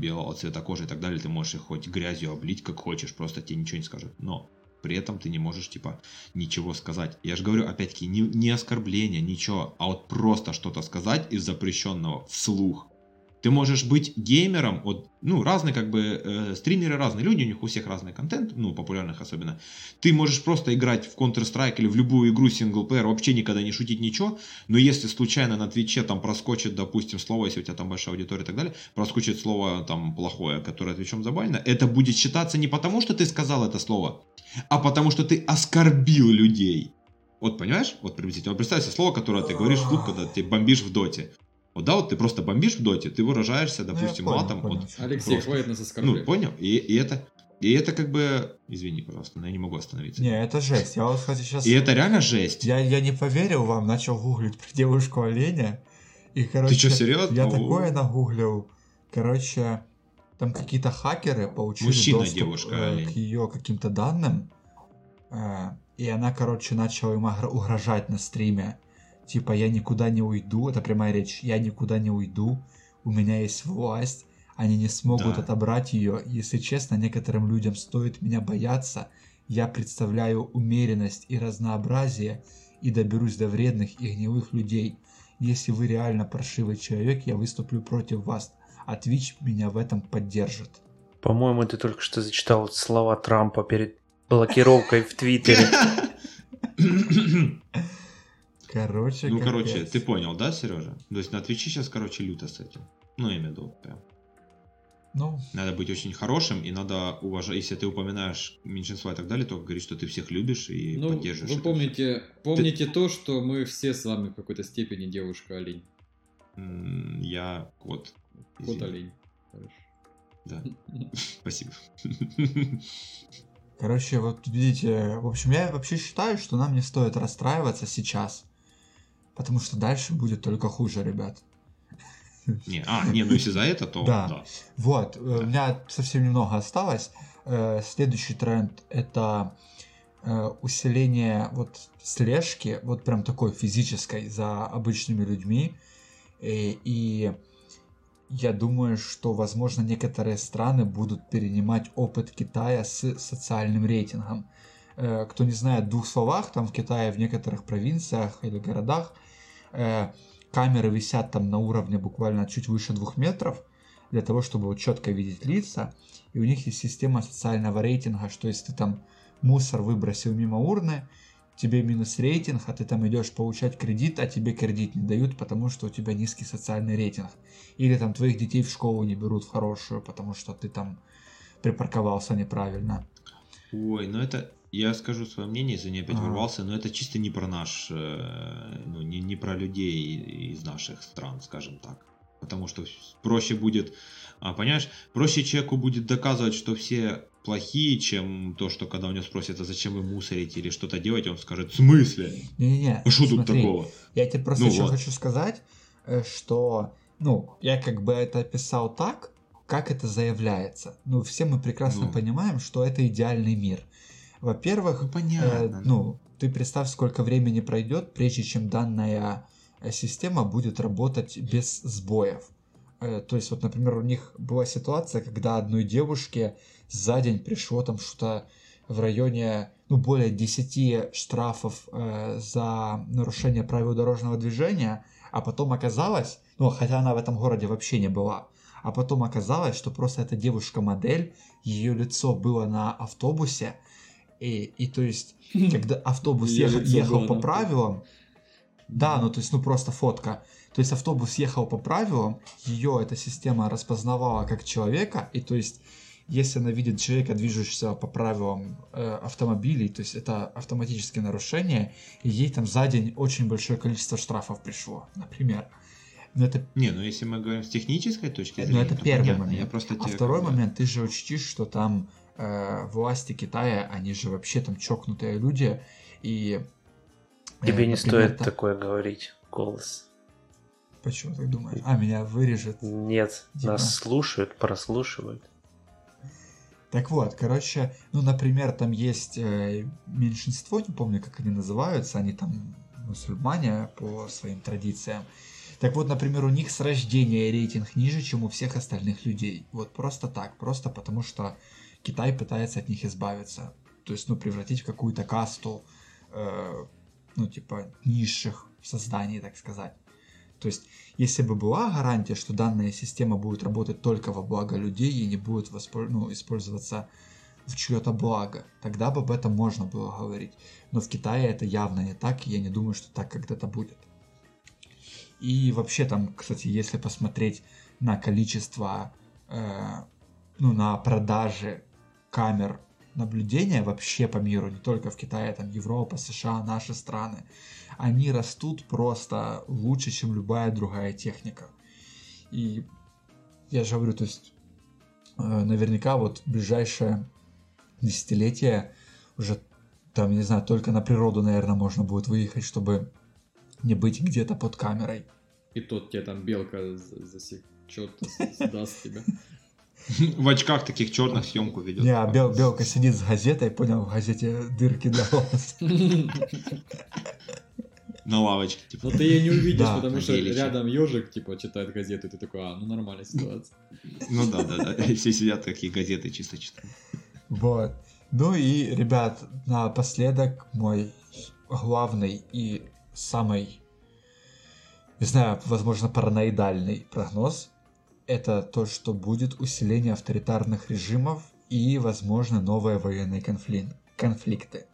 белого цвета кожи и так далее, ты можешь их хоть грязью облить, как хочешь, просто тебе ничего не скажут. Но при этом ты не можешь, типа, ничего сказать. Я же говорю, опять-таки, не, не оскорбление, ничего, а вот просто что-то сказать из запрещенного вслух. Ты можешь быть геймером, вот, ну, разные как бы э, стримеры разные люди, у них у всех разный контент, ну, популярных особенно. Ты можешь просто играть в Counter-Strike или в любую игру синглплеер, вообще никогда не шутить ничего, но если случайно на Твиче там проскочит, допустим, слово, если у тебя там большая аудитория и так далее, проскочит слово там плохое, которое Твичом забанено, это будет считаться не потому, что ты сказал это слово, а потому что ты оскорбил людей. Вот понимаешь? Вот приблизительно. Вот представь себе слово, которое ты говоришь вслух, когда ты бомбишь в доте. Вот да, вот ты просто бомбишь в доте, ты выражаешься, Ну, допустим, понял, матом. понял. Вот, Алексей, Просто. хватит нас оскорблять. ну, понял? И, и это, и это как бы, извини, пожалуйста, но я не могу остановиться. Не, это жесть. Я вот, кстати, сейчас... И это реально жесть. Я, я не поверил вам, начал гуглить про девушку оленя. И, короче, чё, серьезно? Я такое нагуглил. Короче, там какие-то хакеры получили Мужчина, доступ девушка, э, к ее каким-то данным. э, и она, короче, начала им угрожать на стриме. Типа, я никуда не уйду, это прямая речь, я никуда не уйду, у меня есть власть, они не смогут Да. отобрать ее. Если честно, некоторым людям стоит меня бояться. Я представляю умеренность и разнообразие и доберусь до вредных и гнилых людей. Если вы реально паршивый человек, я выступлю против вас. А Twitch меня в этом поддержит. По-моему, ты только что зачитал слова Трампа перед блокировкой в Твиттере. Короче, Ну, короче, капец. ты понял, да, Сережа? То есть на Твиче сейчас, короче, люто с этим. Ну, я имею в виду, прям. Ну, Надо быть очень хорошим, и надо уважать, если ты упоминаешь меньшинство и так далее, то говорить, что ты всех любишь и Ну, поддерживаешь. вы помните, помните то, что мы все с вами в какой-то степени девушка-олень. Я кот. Кот-олень. Хорошо. Да, спасибо. короче, вот видите, в общем, я вообще считаю, что нам не стоит расстраиваться сейчас. Потому что дальше будет только хуже, ребят. Не, а, не, ну если за это, то Да. да. Вот, э, у меня совсем немного осталось. Э, Следующий тренд это э, усиление вот слежки, вот прям такой физической за обычными людьми. И, и я думаю, что, возможно, некоторые страны будут перенимать опыт Китая с социальным рейтингом. Кто не знает, в двух словах, там в Китае в некоторых провинциях или городах камеры висят там на уровне буквально чуть выше двух метров, для того, чтобы вот четко видеть лица. И у них есть система социального рейтинга, что если ты там мусор выбросил мимо урны, тебе минус рейтинг, а ты там идешь получать кредит, а тебе кредит не дают, потому что у тебя низкий социальный рейтинг. Или там твоих детей в школу не берут в хорошую, потому что ты там припарковался неправильно. Ой, ну это, я скажу свое мнение, извини, опять Ага. ворвался, но это чисто не про наш, э, ну, не, не про людей из наших стран, скажем так. Потому что проще будет, а, понимаешь, проще человеку будет доказывать, что все плохие, чем то, что когда у него спросят, а зачем вы мусорите или что-то делать, он скажет, в смысле? Не-не-не, А что тут такого? Я тебе просто Ну еще вот. хочу сказать, э, что, ну, я как бы это описал так, как это заявляется. Ну, все мы прекрасно Ну. понимаем, что это идеальный мир. Во-первых, Ну, э, ну, ты представь, сколько времени пройдет, прежде чем данная э, система будет работать без сбоев. Э, То есть, вот, например, у них была ситуация, когда одной девушке за день пришло там что-то в районе, ну, более 10 штрафов э, за нарушение правил дорожного движения, а потом оказалось, ну, хотя она в этом городе вообще не была, а потом оказалось, что просто эта девушка-модель, ее лицо было на автобусе, и, и то есть, когда автобус ехал, ехал по правилам, да, ну то есть, ну просто фотка. То есть автобус ехал по правилам, ее эта система распознавала как человека, и то есть, если она видит человека, движущегося по правилам э, автомобилей, то есть это автоматическое нарушение, и ей там за день очень большое количество штрафов пришло, например. Но это Не, ну если мы говорим с технической точки Ну, зрения, это то первый понятно. момент. Я просто А второй момент, ты же учтишь, что там э, власти Китая, они же вообще там чокнутые люди, и... э, Тебе не например, стоит та- такое говорить, голос. Почему так думаешь? А, меня вырежет. Нет, Дима. нас слушают, прослушивают. Так вот, короче, ну, например, там есть э, меньшинство, не помню, как они называются, они там мусульмане по своим традициям. Так вот, например, у них с рождения рейтинг ниже, чем у всех остальных людей. Вот просто так, просто потому что Китай пытается от них избавиться. то есть, ну, превратить в какую-то касту, э, ну, типа, низших созданий, так сказать. То есть, если бы была гарантия, что данная система будет работать только во благо людей и не будет воспол... ну, использоваться в чье-то благо, тогда бы об этом можно было говорить. Но в Китае это явно не так, и я не думаю, что так когда-то будет. И вообще там, кстати, если посмотреть на количество, э, ну, на продажи камер наблюдения вообще по миру, не только в Китае, там Европа, США, наши страны, они растут просто лучше, чем любая другая техника. И я же говорю, то есть э, наверняка вот ближайшее десятилетие уже там, не знаю, только на природу, наверное, можно будет выехать, чтобы не быть где-то под камерой. И тот тебе там белка засечет, даст тебя. В очках таких черных съемку ведет. Не, а бел, белка сидит с газетой, понял, в газете дырки для волос. На лавочке, типа. Но ты ее не увидишь, да, потому что рядом ежик, типа, читает газету, и ты такой, а, ну нормальная ситуация. Ну да, да, да. Все сидят, какие газеты чисто читают. Вот. Ну и, ребят, напоследок мой главный и самый, не знаю, возможно, параноидальный прогноз – это то, что будет усиление авторитарных режимов и, возможно, новые военные конфликты. конфликты.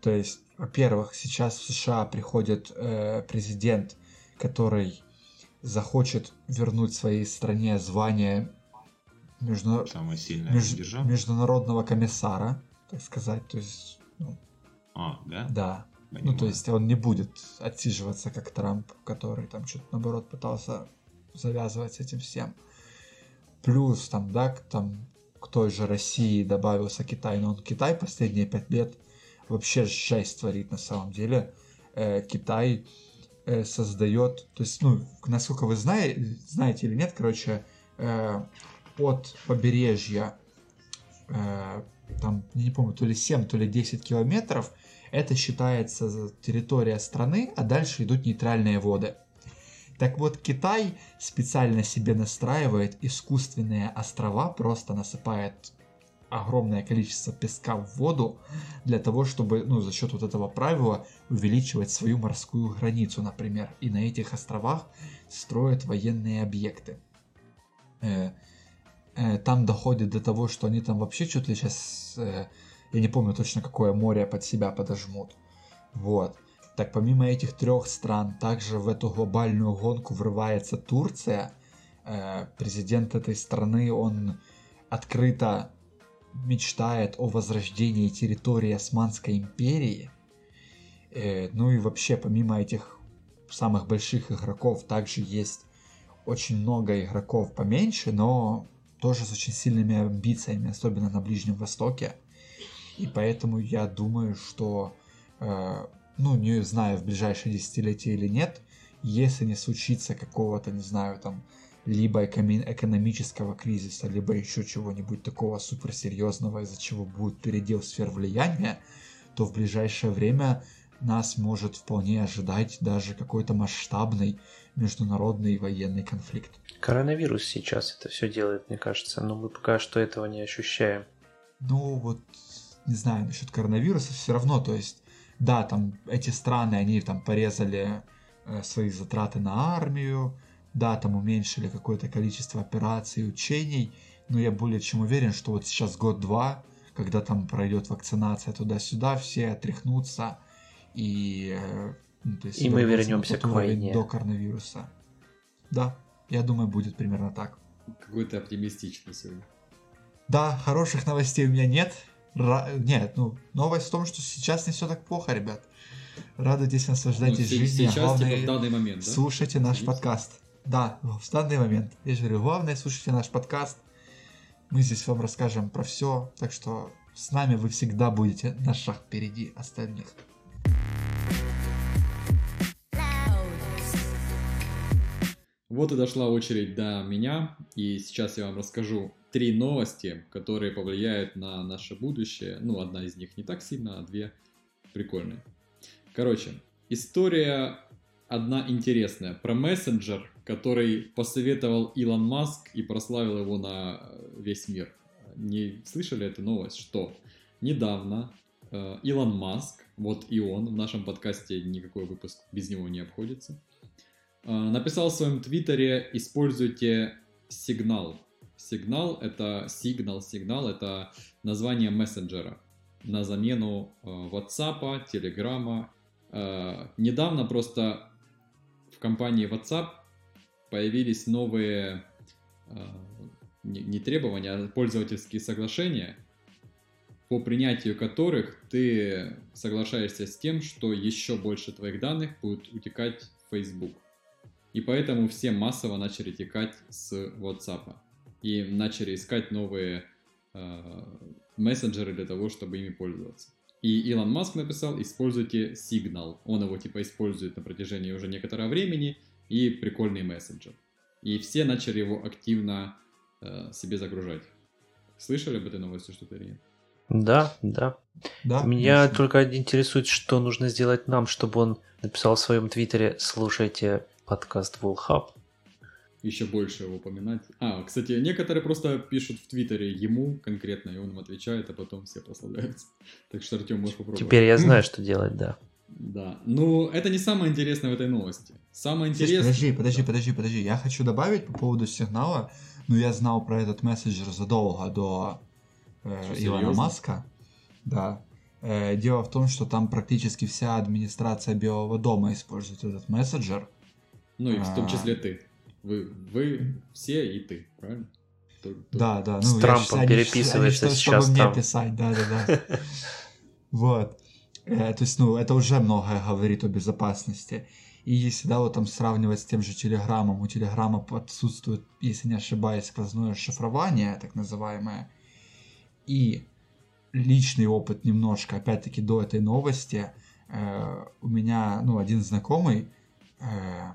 То есть, во-первых, сейчас в США приходит э, президент, который захочет вернуть своей стране звание между... меж... международного комиссара так сказать, то есть... Ну, а, да? Да. Понимаю. Ну, то есть он не будет отсиживаться, как Трамп, который там что-то, наоборот, пытался завязывать с этим всем. Плюс там, да, там к той же России добавился Китай, но он Китай последние пять лет вообще жесть творит на самом деле. Э, Китай э, создает, то есть, ну, насколько вы знаете, знаете или нет, короче, э, от побережья э, там, не помню, то ли 7, то ли 10 километров, это считается территория страны, а дальше идут нейтральные воды. Так вот, Китай специально себе настраивает искусственные острова, просто насыпает огромное количество песка в воду для того, чтобы, ну, за счет вот этого правила увеличивать свою морскую границу, например. И на этих островах строят военные объекты. Э, Э, там доходит до того, что они там вообще что-то сейчас, э, я не помню точно какое море под себя подожмут. Вот. Так помимо этих трех стран, также в эту глобальную гонку врывается Турция. Э, президент этой страны, он открыто мечтает о возрождении территории Османской империи. Ну и вообще, помимо этих самых больших игроков, также есть очень много игроков поменьше, но тоже с очень сильными амбициями, особенно на Ближнем Востоке. И поэтому я думаю, что, э, ну, не знаю, в ближайшие десятилетия или нет, если не случится какого-то, не знаю, там, либо экономического кризиса, либо еще чего-нибудь такого суперсерьезного, из-за чего будет передел сфер влияния, то в ближайшее время нас может вполне ожидать даже какой-то масштабный международный военный конфликт. Коронавирус сейчас это все делает, мне кажется, но мы пока что этого не ощущаем. Ну вот, не знаю, насчет коронавируса все равно, то есть, да, там эти страны, они там порезали э, свои затраты на армию, да, там уменьшили какое-то количество операций, учений, но я более чем уверен, что вот сейчас год-два, когда там пройдет вакцинация туда-сюда, все отряхнутся и э, ну, то есть и мы вернемся к войне. До коронавируса. Да, я думаю, будет примерно так. Какой то оптимистичный сегодня. Да, хороших новостей у меня нет. Нет, ну, новость в том, что сейчас не все так плохо, ребят. Радуйтесь, наслаждайтесь ну, жизнью. Сейчас, главное, типа, в данный момент, да? Слушайте наш подкаст. Да, в данный момент. Я же говорю, главное, слушайте наш подкаст. Мы здесь вам расскажем про все. Так что с нами вы всегда будете на шаг впереди остальных. Вот и дошла очередь до меня, и сейчас я вам расскажу три новости, которые повлияют на наше будущее. Ну, одна из них не так сильно, а две прикольные. Короче, история одна интересная про мессенджер, который посоветовал Илон Маск и прославил его на весь мир. Не слышали эту новость, что недавно э, Илон Маск, вот и он, в нашем подкасте никакой выпуск без него не обходится, э, написал в своем твиттере «Используйте сигнал». Сигнал — это сигнал, сигнал — это название мессенджера на замену э, WhatsApp, Telegram. Э, недавно просто в компании WhatsApp появились новые э, не, не требования, а пользовательские соглашения, по принятию которых ты соглашаешься с тем, что еще больше твоих данных будет утекать в Facebook. И поэтому все массово начали текать с WhatsApp. И начали искать новые э, мессенджеры для того, чтобы ими пользоваться. И Илон Маск написал, используйте Signal. Он его типа использует на протяжении уже некоторого времени, и прикольный мессенджер. И все начали его активно э, себе загружать. Слышали об этой новости что-то или нет? Да, да. Да, Меня конечно. только интересует, что нужно сделать нам, чтобы он написал в своем твиттере «Слушайте подкаст Вулхаб». Еще больше его упоминать. А, кстати, некоторые просто пишут в Твиттере ему конкретно, и он им отвечает, а потом все прославляются. Так что, Артем, можешь попробовать. Теперь я знаю, что делать, да. Да. Ну, это не самое интересное в этой новости. Самое интересное... Подожди, подожди, подожди, подожди. Я хочу добавить по поводу сигнала. Ну, я знал про этот мессенджер задолго до э, Что, Илона? Маска. Да. Э, дело в том, что там практически вся администрация Белого дома использует этот мессенджер. Ну, и в том А. числе ты. Вы, вы все и ты, правильно? Да, да. С Ну, я Трампом они щ- переписываешься они что, сейчас чтобы мне там. писать, да, да, да. Вот. Э, То есть, ну, это уже многое говорит о безопасности. И если, да, вот там сравнивать с тем же Телеграмом, у Телеграма отсутствует, если не ошибаюсь, сквозное шифрование, так называемое. И личный опыт немножко, опять-таки, до этой новости. Э, у меня, ну, один знакомый, э,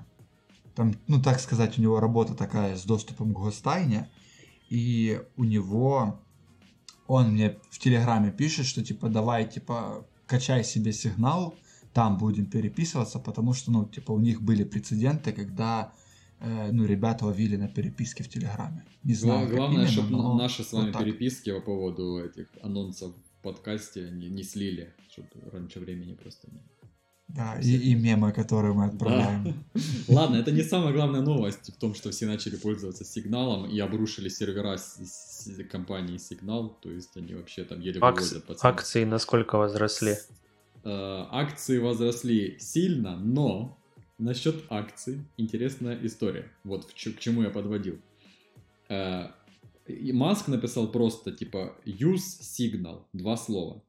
там, ну, так сказать, у него работа такая с доступом к гостайне, и у него, он мне в Телеграме пишет, что, типа, давай, типа, качай себе сигнал, там будем переписываться, потому что, ну, типа, у них были прецеденты, когда, э, ну, ребята ловили на переписке в Телеграме. Не знаю, Гла- как Главное, именно, чтобы но наши с вами вот так. переписки по поводу этих анонсов в подкасте не, не слили, чтобы раньше времени просто не... Да, и, и мемы, которые мы отправляем. Да. Ладно, это не самая главная новость в том, что все начали пользоваться сигналом и обрушили сервера с- с- компании Сигнал, то есть они вообще там еле Акс- выводят пацаны. акции насколько возросли? Э, Акции возросли сильно, но насчет акций интересная история. Вот в чё- к чему я подводил. Э, и Маск написал просто типа use signal, два слова.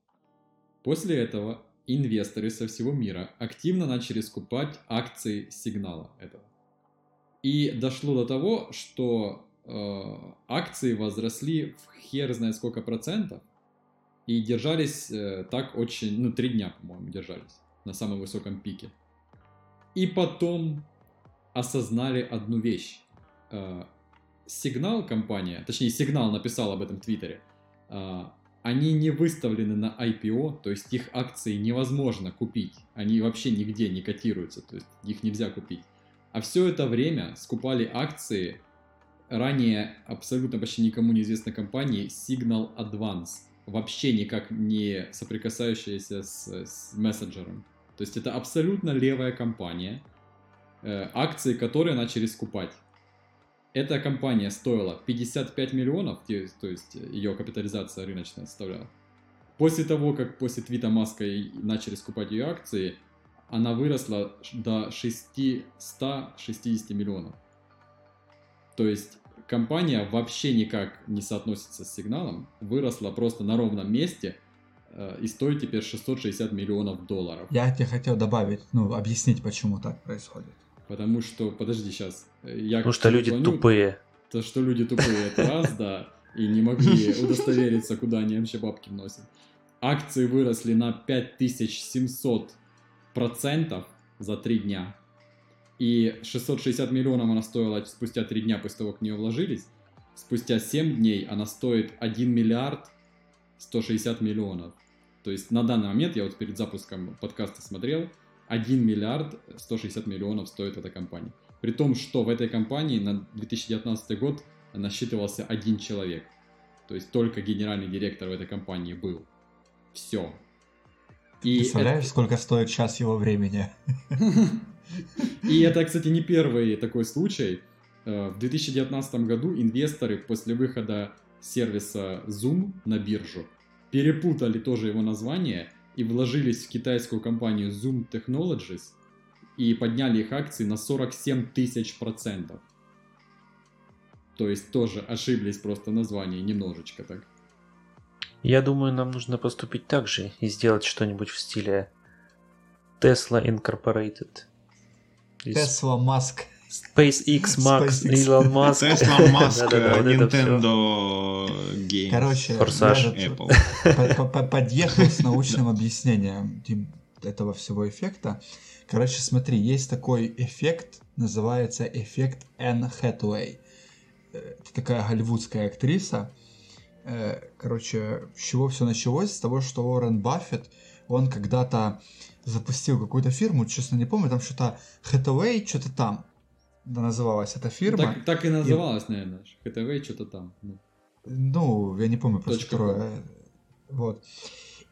После этого инвесторы со всего мира активно начали скупать акции сигнала этого. И дошло до того, что э, акции возросли в хер знает сколько процентов, и держались э, так очень, ну, три дня, по-моему, держались на самом высоком пике. И потом осознали одну вещь. Э, Сигнал компания, точнее, Сигнал написал об этом в Твиттере, э, они не выставлены на IPO, то есть их акции невозможно купить. Они вообще нигде не котируются, то есть их нельзя купить. А все это время скупали акции ранее абсолютно почти никому неизвестной компании Signal Advance, вообще никак не соприкасающаяся с, с мессенджером. То есть это абсолютно левая компания, э, акции которой начали скупать. Эта компания стоила 55 миллионов, то есть ее капитализация рыночная составляла. После того, как после твита Маска начали скупать ее акции, она выросла до 660 миллионов. То есть компания вообще никак не соотносится с сигналом, выросла просто на ровном месте э, и стоит теперь 660 миллионов долларов. Я тебе хотел добавить, ну, объяснить, почему так происходит. Потому что, подожди, сейчас. Я Потому что люди звоню, тупые. То, что люди тупые, это раз, да, и не могли удостовериться, куда они вообще бабки вносят. Акции выросли на 5700 процентов за три дня. И 660 миллионов она стоила спустя три дня после того, как в нее вложились. Спустя 7 дней она стоит 1 миллиард 160 миллионов. То есть на данный момент, я вот перед запуском подкаста смотрел, 1 миллиард 160 миллионов стоит эта компания. При том, что в этой компании на 2019 год насчитывался один человек. То есть только генеральный директор в этой компании был. Все. И Представляешь, это- сколько стоит час его времени? И это, кстати, не первый такой случай. Э, В 2019 году инвесторы после выхода сервиса Zoom на биржу перепутали тоже его название и вложились в китайскую компанию Zoom Technologies и подняли их акции на 47 тысяч процентов. То есть тоже ошиблись просто в названии немножечко так. Я думаю, нам нужно поступить так же и сделать что-нибудь в стиле Tesla Incorporated. Тесла, Маск. SpaceX, Max, SpaceX. Илон Маск. Tesla, Musk. Nintendo Games. Короче, Форсаж. Apple. по- по- по- подъехал с научным объяснением этого всего эффекта. Короче, смотри, есть такой эффект, называется эффект Энн Хэтэуэй. Э, Это такая голливудская актриса. Э, Короче, с чего все началось? С того, что Уоррен Баффет, он когда-то запустил какую-то фирму, честно не помню, там что-то Хэтэуэй, что-то там называлась эта фирма. Так, так и называлось, наверное. ХТВ что-то там. ну. Ну, я не помню просто Точка второе. Вот.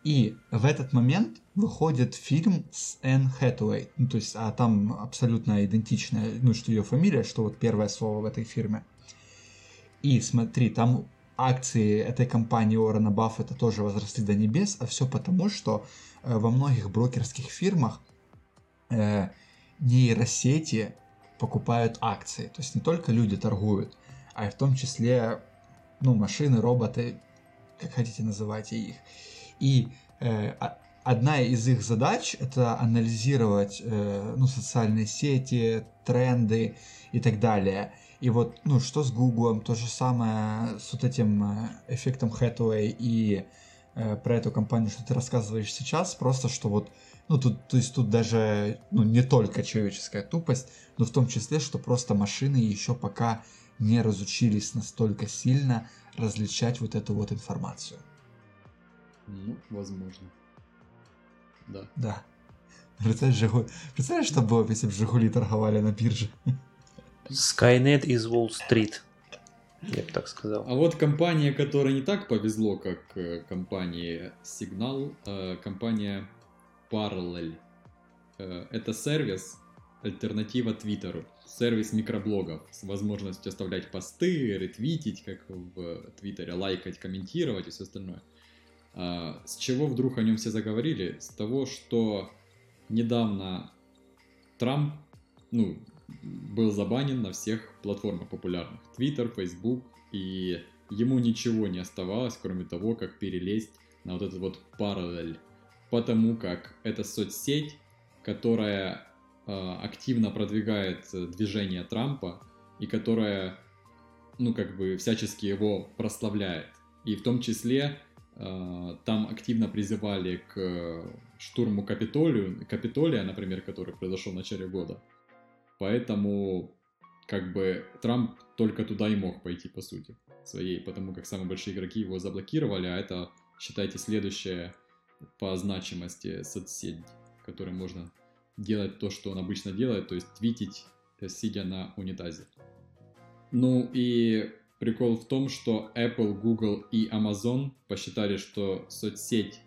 И в этот момент выходит фильм с Энн Хэтэуэй. Ну, то есть, а там абсолютно идентичная, ну, что ее фамилия, что вот первое слово в этой фирме. И смотри, там акции этой компании Уоррена Баффета тоже возросли до небес, а все потому, что э, во многих брокерских фирмах э, нейросети покупают акции. То есть не только люди торгуют, а и в том числе ну, машины, роботы, как хотите называйте их. И э, одна из их задач это анализировать э, ну, социальные сети, тренды и так далее. И вот, ну, что с Гуглом, то же самое с вот этим э, эффектом Hathaway и э, про эту компанию, что ты рассказываешь сейчас, просто что вот, ну, тут, то есть тут даже, ну, не только человеческая тупость, но в том числе, что просто машины еще пока не разучились настолько сильно различать вот эту вот информацию. Ну, возможно. Да. Да. Представляешь, Жигу- Представляешь, что было, бы, если бы Жигули торговали на бирже? Skynet из Уолл-стрит. Я бы так сказал. А вот компания, которой не так повезло, как э, компании Signal, э, компания Parallel. Э, это сервис, альтернатива Твиттеру. Сервис микроблогов с возможностью оставлять посты, ретвитить, как в Твиттере, лайкать, комментировать и все остальное. А, С чего вдруг о нем все заговорили? С того, что недавно Трамп, ну, был забанен на всех платформах популярных. Twitter, Facebook, и ему ничего не оставалось, кроме того, как перелезть на вот этот вот параллель. Потому как это соцсеть, которая э, активно продвигает э, движение Трампа и которая, ну, как бы всячески его прославляет. И в том числе э, там активно призывали к штурму Капитолию, Капитолия, например, который произошел в начале года. Поэтому, как бы, Трамп только туда и мог пойти, по сути, своей, потому как самые большие игроки его заблокировали, а это, считайте, следующая по значимости соцсеть, в которой можно делать то, что он обычно делает, то есть твитить, сидя на унитазе. Ну и прикол в том, что Apple, Google и Amazon посчитали, что соцсеть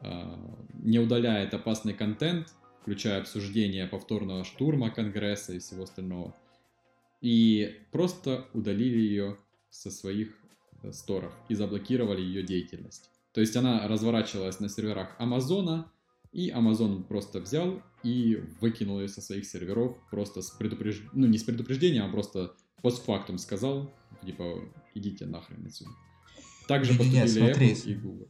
э, не удаляет опасный контент, включая обсуждение повторного штурма Конгресса и всего остального, и просто удалили ее со своих э, сторов и заблокировали ее деятельность. То есть она разворачивалась на серверах Амазона, и Amazon просто взял и выкинул ее со своих серверов просто с предупреждением, ну не с предупреждением, а просто постфактум сказал, типа, идите нахрен отсюда. Также поступили смотри. Apple и Google.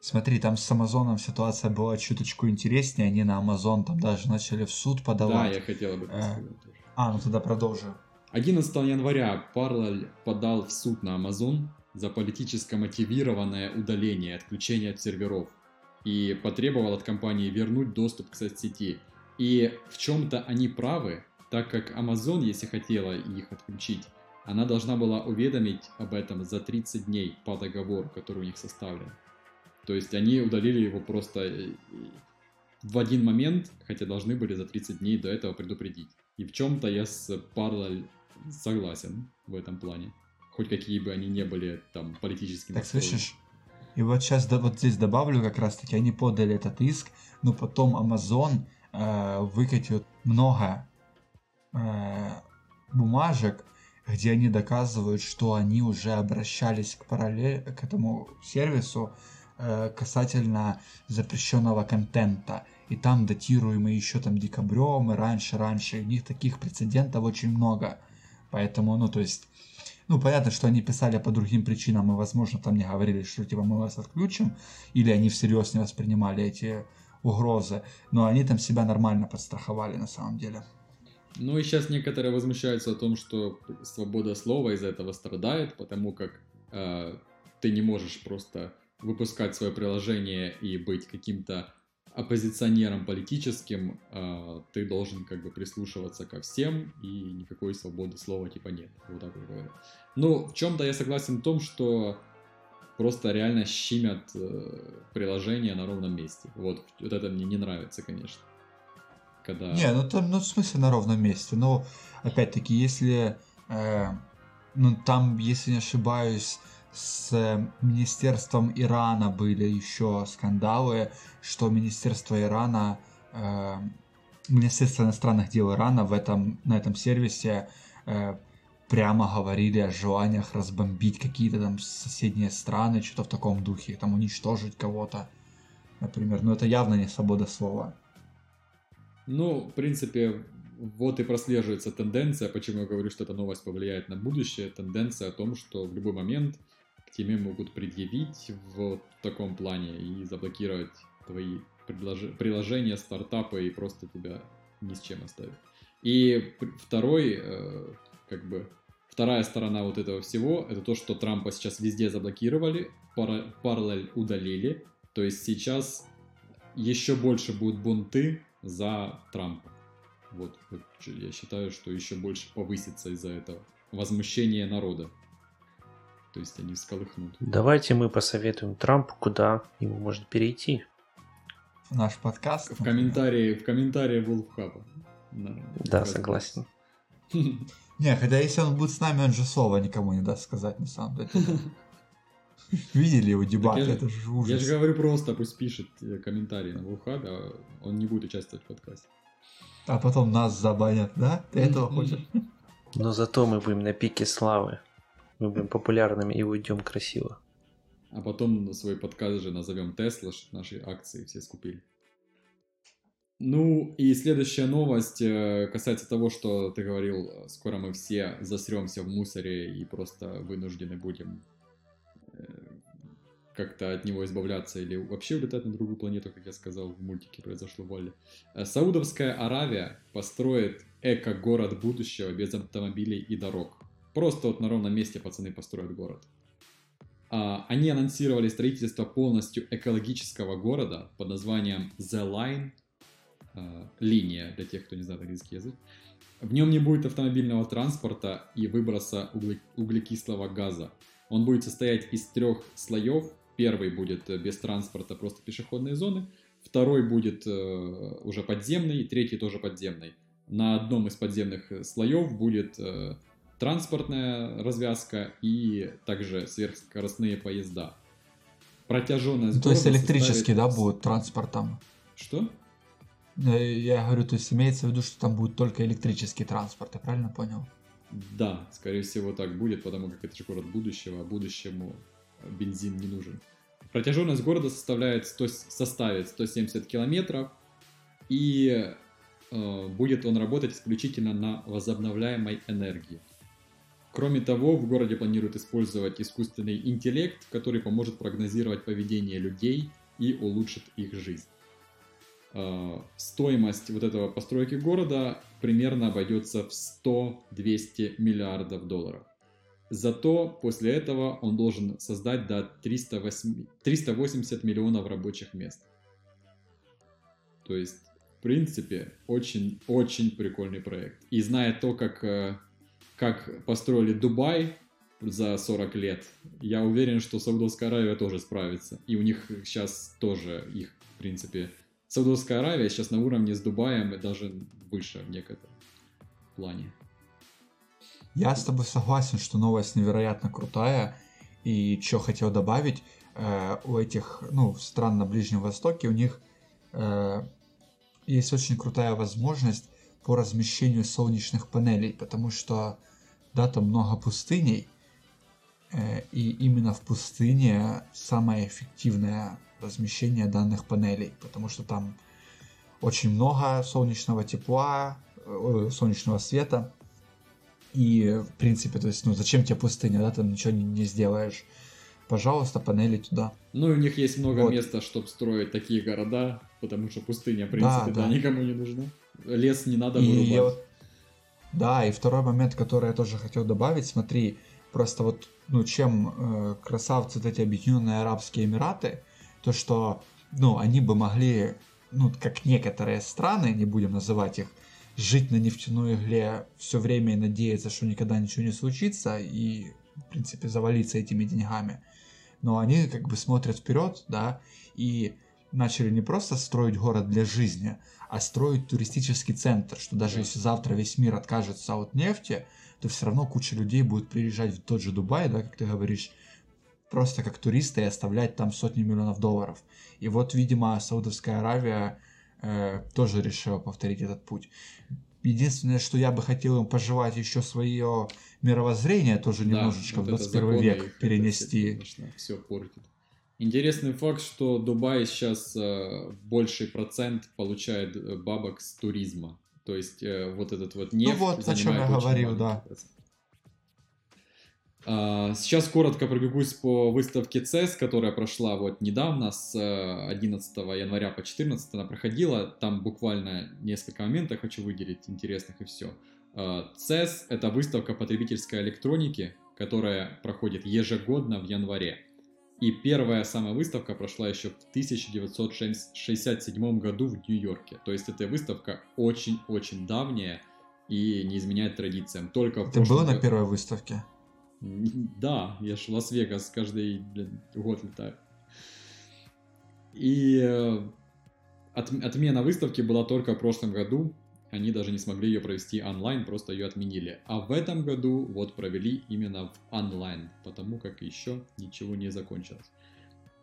Смотри, там с Амазоном ситуация была чуточку интереснее, они на Амазон там даже начали в суд Да, подавать. я хотел об этом сказать. А, ну тогда продолжу. 11 января Parallel подал в суд на Amazon за политически мотивированное удаление и отключение от серверов и потребовал от компании вернуть доступ к соцсети. И в чем-то они правы, так как Amazon, если хотела их отключить, она должна была уведомить об этом за 30 дней по договору, который у них составлен. То есть они удалили его просто э, в один момент, хотя должны были за 30 дней до этого предупредить. И в чем-то я с Parallel согласен в этом плане. Хоть какие бы они не были там политически Так настроены. слышишь? И вот сейчас вот здесь добавлю как раз таки, они подали этот иск, но потом Amazon э, выкатил много э, бумажек, где они доказывают, что они уже обращались к параллель к этому сервису э, касательно запрещенного контента. И там датируемый еще там декабрем и раньше, раньше. У них таких прецедентов очень много. Поэтому, ну, то есть, ну, понятно, что они писали по другим причинам, и, возможно, там не говорили, что, типа, мы вас отключим, или они всерьез не воспринимали эти угрозы, но они там себя нормально подстраховали на самом деле. Ну и сейчас некоторые возмущаются о том, что свобода слова из-за этого страдает, потому как э, ты не можешь просто выпускать свое приложение и быть каким-то оппозиционером политическим, э, ты должен как бы прислушиваться ко всем, и никакой свободы слова типа нет. Вот так вот говорят. Ну, в чем-то я согласен в том, что просто реально щимят э, приложение на ровном месте. Вот, вот это мне не нравится, конечно. Когда... Не, ну там, ну в смысле на ровном месте. Но опять-таки, если, э, ну там, если не ошибаюсь, с Министерством Ирана были еще скандалы, что Министерство Ирана, э, Министерство иностранных дел Ирана в этом, на этом сервисе э, прямо говорили о желаниях разбомбить какие-то там соседние страны, что-то в таком духе, там уничтожить кого-то, например. Но это явно не свобода слова. Ну, в принципе, вот и прослеживается тенденция, почему я говорю, что эта новость повлияет на будущее, тенденция о том, что в любой момент к тебе могут предъявить в таком плане и заблокировать твои приложения, стартапы и просто тебя ни с чем оставить. И второй, э, как бы, вторая сторона вот этого всего, это то, что Трампа сейчас везде заблокировали, параллель удалили, то есть сейчас еще больше будут бунты за Трампа. Вот я считаю, что еще больше повысится из-за этого возмущение народа. То есть они всколыхнут. Давайте мы посоветуем Трампу, куда ему может перейти. В наш подкаст. В комментарии, в комментарии Волфхаба. Да, согласен. Не, хотя если он будет с нами, он же слова никому не даст сказать, на самом деле. Видели его дебаты, это же ужас. Я же говорю просто, пусть пишет э, комментарии на Волхабе, а он не будет участвовать в подкасте. А потом нас забанят, да? Ты этого хочешь? Но зато мы будем на пике славы. Мы будем популярными и уйдем красиво. А потом свой подкаст же назовем Тесла, чтобы наши акции все скупили. Ну и следующая новость э, касается того, что ты говорил, скоро мы все засремся в мусоре и просто вынуждены будем как-то от него избавляться или вообще улетать на другую планету, как я сказал в мультике произошло в Вале. Э, Саудовская Аравия построит эко-город будущего без автомобилей и дорог. Просто вот на ровном месте пацаны построят город. А, они анонсировали строительство полностью экологического города под названием The Line, а, линия, для тех, кто не знает английский язык. В нем не будет автомобильного транспорта и выброса углекислого газа. Он будет состоять из трех слоев. Первый будет э, без транспорта, просто пешеходные зоны. Второй будет э, уже подземный, третий тоже подземный. На одном из подземных э, слоев будет э, транспортная развязка и также сверхскоростные поезда. Протяженность. То есть электрический, составит... да, будет транспортом? Что? Э, я говорю, то есть имеется в виду, что там будет только электрический транспорт, я правильно понял? Да, скорее всего так будет, потому как это же город будущего, а будущему бензин не нужен. Протяженность города составляет 100, составит 170 километров, и э, будет он работать исключительно на возобновляемой энергии. Кроме того, в городе планируют использовать искусственный интеллект, который поможет прогнозировать поведение людей и улучшит их жизнь. Э, стоимость вот этого постройки города примерно обойдется в 100-200 миллиардов долларов. Зато после этого он должен создать до 308, 380 миллионов рабочих мест. То есть, в принципе, очень-очень прикольный проект. И зная то, как, э, как построили Дубай за 40 лет, я уверен, что Саудовская Аравия тоже справится. И у них сейчас тоже их, в принципе, Саудовская Аравия сейчас на уровне с Дубаем и даже выше в некотором плане. Я с тобой согласен, что новость невероятно крутая. И что хотел добавить, э, у этих, ну, стран на Ближнем Востоке, у них э, есть очень крутая возможность по размещению солнечных панелей, потому что, да, там много пустыней, э, и именно в пустыне самое эффективное размещение данных панелей, потому что там очень много солнечного тепла, э, солнечного света, и, в принципе, то есть, ну, зачем тебе пустыня, да, там ничего не, не сделаешь. Пожалуйста, панели туда. Ну, и у них есть много Вот. места, чтобы строить такие города, потому что пустыня, в принципе, да, да. никому не нужна. Лес не надо И вырубать. я вот- Да, и второй момент, который я тоже хотел добавить, смотри, просто вот, ну, чем э, красавцы вот эти Объединенные Арабские Эмираты, то что, ну, они бы могли, ну, как некоторые страны, не будем называть их, жить на нефтяной игле все время и надеяться, что никогда ничего не случится, и, в принципе, завалиться этими деньгами. Но они как бы смотрят вперед, да, и начали не просто строить город для жизни, а строить туристический центр, что даже Да. если завтра весь мир откажется от нефти, то все равно куча людей будет приезжать в тот же Дубай, да, как ты говоришь, просто как туристы и оставлять там сотни миллионов долларов. И вот, видимо, Саудовская Аравия э, тоже решила повторить этот путь. Единственное, что я бы хотел им пожелать еще свое мировоззрение тоже Да, немножечко вот в это 21 законы век это перенести. все, конечно, все портит. Интересный факт, что Дубай сейчас э, больший процент получает э, бабок с туризма. То есть э, вот этот вот нефть Ну вот, о чем я говорил, да. процент. А, Сейчас коротко пробегусь по выставке CES, которая прошла вот недавно, с э, 11 января по 14 она проходила. Там буквально несколько моментов хочу выделить интересных и все. CES — это выставка потребительской электроники, которая проходит ежегодно в январе. И первая самая выставка прошла еще в 1967 году в Нью-Йорке. То есть эта выставка очень-очень давняя и не изменяет традициям. Только в Ты прошлом был на первой выставке? да, я ж в Лас-Вегас каждый блин, год летаю. И э, от- отмена выставки была только в прошлом году. Они даже не смогли ее провести онлайн, просто ее отменили. А в этом году вот провели именно в онлайн, потому как еще ничего не закончилось.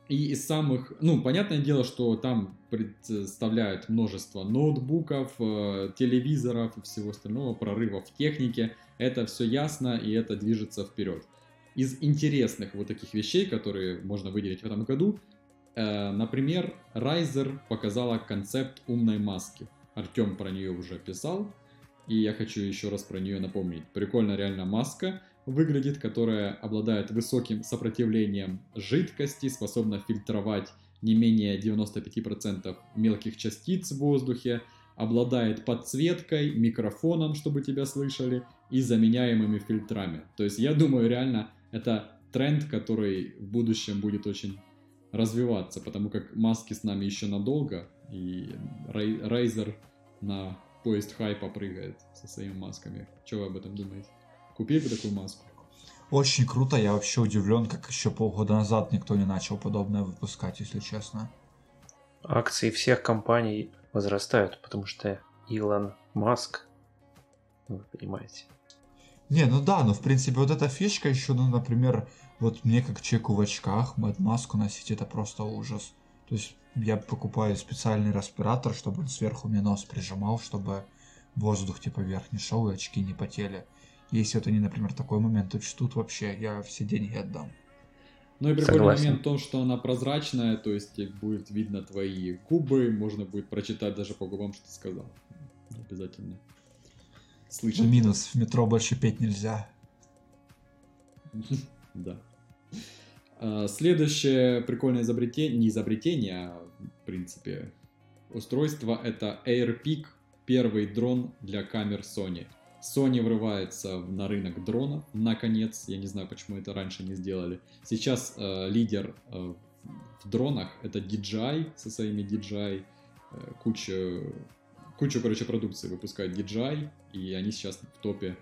И из самых, ну, понятное дело, что там представляют множество ноутбуков, э, телевизоров и всего остального, прорывов в технике. Это все ясно, и это движется вперед. Из интересных вот таких вещей, которые можно выделить в этом году, э, например, Riser показала концепт умной маски. Артем про нее уже писал, и я хочу еще раз про нее напомнить. Прикольно реально маска выглядит, которая обладает высоким сопротивлением жидкости, способна фильтровать не менее 95% мелких частиц в воздухе, обладает подсветкой, микрофоном, чтобы тебя слышали, и заменяемыми фильтрами. То есть я думаю, реально, это тренд, который в будущем будет очень развиваться, потому как маски с нами еще надолго, и Razer на поезд хайпа прыгает со своими масками. Что вы об этом думаете? Купили бы такую маску? Очень круто, я вообще удивлен, как еще полгода назад никто не начал подобное выпускать, если честно. Акции всех компаний возрастают, потому что Илон Маск, ну, вы понимаете. Не, ну да, но в принципе вот эта фишка еще, ну, например, вот мне как человеку в очках, маску носить это просто ужас. То есть я покупаю специальный респиратор, чтобы он сверху мне нос прижимал, чтобы воздух типа вверх не шел и очки не потели. Если вот они, например, такой момент учтут вообще, я все деньги отдам. Ну и прикольный Согласен. момент в том, что она прозрачная, то есть э, будет видно твои губы, можно будет прочитать даже по губам, что ты сказал. Обязательно слышать. Минус, в метро больше петь нельзя. Да. А, Следующее прикольное изобретение, не изобретение, а в принципе устройство, это AirPic, первый дрон для камер Sony. Sony врывается на рынок дронов, наконец, я не знаю, почему это раньше не сделали. Сейчас э, лидер э, в дронах это DJI со своими DJI, э, куча, кучу, короче, продукции выпускает DJI, и они сейчас в топе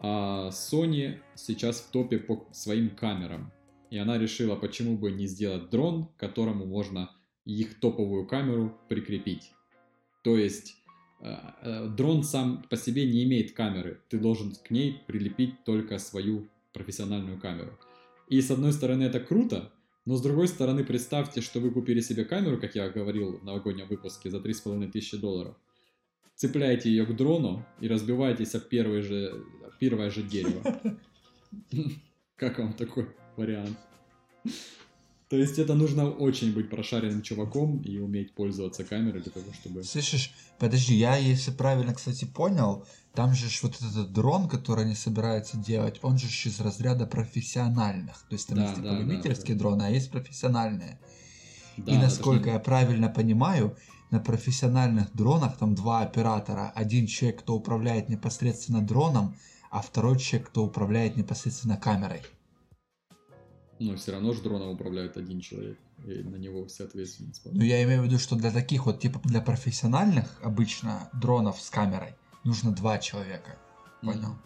а Sony сейчас в топе по своим камерам. И она решила, почему бы не сделать дрон, которому можно их топовую камеру прикрепить. То есть э, э, дрон сам по себе не имеет камеры. Ты должен к ней прилепить только свою профессиональную камеру. И с одной стороны это круто, Но с другой стороны, представьте, что вы купили себе камеру, как я говорил в новогоднем выпуске, за 3,5 тысячи долларов. Цепляете ее к дрону и разбиваетесь об первое же, первое же дерево. Как вам такой вариант? То есть это нужно очень быть прошаренным чуваком и уметь пользоваться камерой для того, чтобы... Слышишь, подожди, я, если правильно, кстати, понял, там же вот этот дрон, который они собираются делать, он же из разряда профессиональных. То есть там Да, есть типа да, любительские да. дроны, а есть профессиональные. Да, и насколько не- я правильно понимаю, на профессиональных дронах там два оператора. Один человек, кто управляет непосредственно дроном, а второй человек, кто управляет непосредственно камерой. Ну, все равно же дроном управляет один человек, и на него вся ответственность. Ну, я имею в виду, что для таких вот, типа, для профессиональных обычно дронов с камерой нужно два человека. Понял?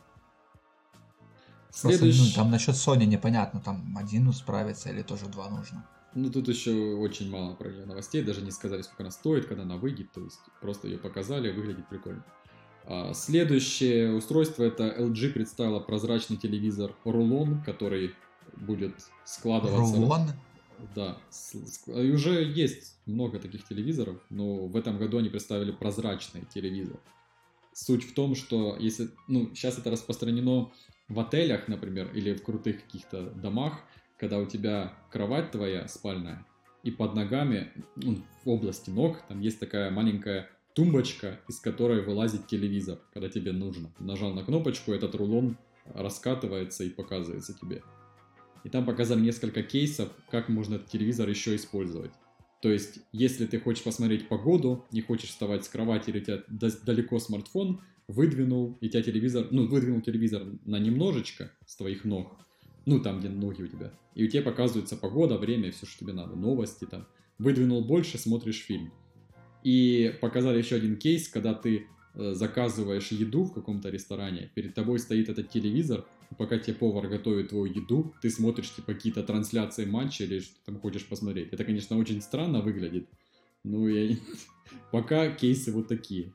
Просто, ну, Следующий... там насчет Sony непонятно, там один справится или тоже два нужно. Ну, тут еще очень мало про нее новостей, даже не сказали, сколько она стоит, когда она выйдет, то есть просто ее показали, выглядит прикольно. А, следующее устройство это LG представила прозрачный телевизор рулон, который будет складываться. Рулон? Да, и уже есть много таких телевизоров, но в этом году они представили прозрачный телевизор. Суть в том, что если, ну, сейчас это распространено в отелях, например, или в крутых каких-то домах, когда у тебя кровать твоя спальная, и под ногами, ну, в области ног, там есть такая маленькая тумбочка, из которой вылазит телевизор, когда тебе нужно. Нажал на кнопочку, этот рулон раскатывается и показывается тебе. И там показали несколько кейсов, как можно этот телевизор еще использовать. То есть, если ты хочешь посмотреть погоду, не хочешь вставать с кровати или у тебя да- далеко смартфон, выдвинул, и тебя телевизор, ну, выдвинул телевизор на немножечко с твоих ног, ну, там, где ноги у тебя, и у тебя показывается погода, время, все, что тебе надо, новости там. Выдвинул больше, смотришь фильм. И показали еще один кейс, когда ты э, заказываешь еду в каком-то ресторане, перед тобой стоит этот телевизор, и пока тебе повар готовит твою еду, ты смотришь типа какие-то трансляции матча или что там хочешь посмотреть. Это, конечно, очень странно выглядит, но я... пока кейсы вот такие.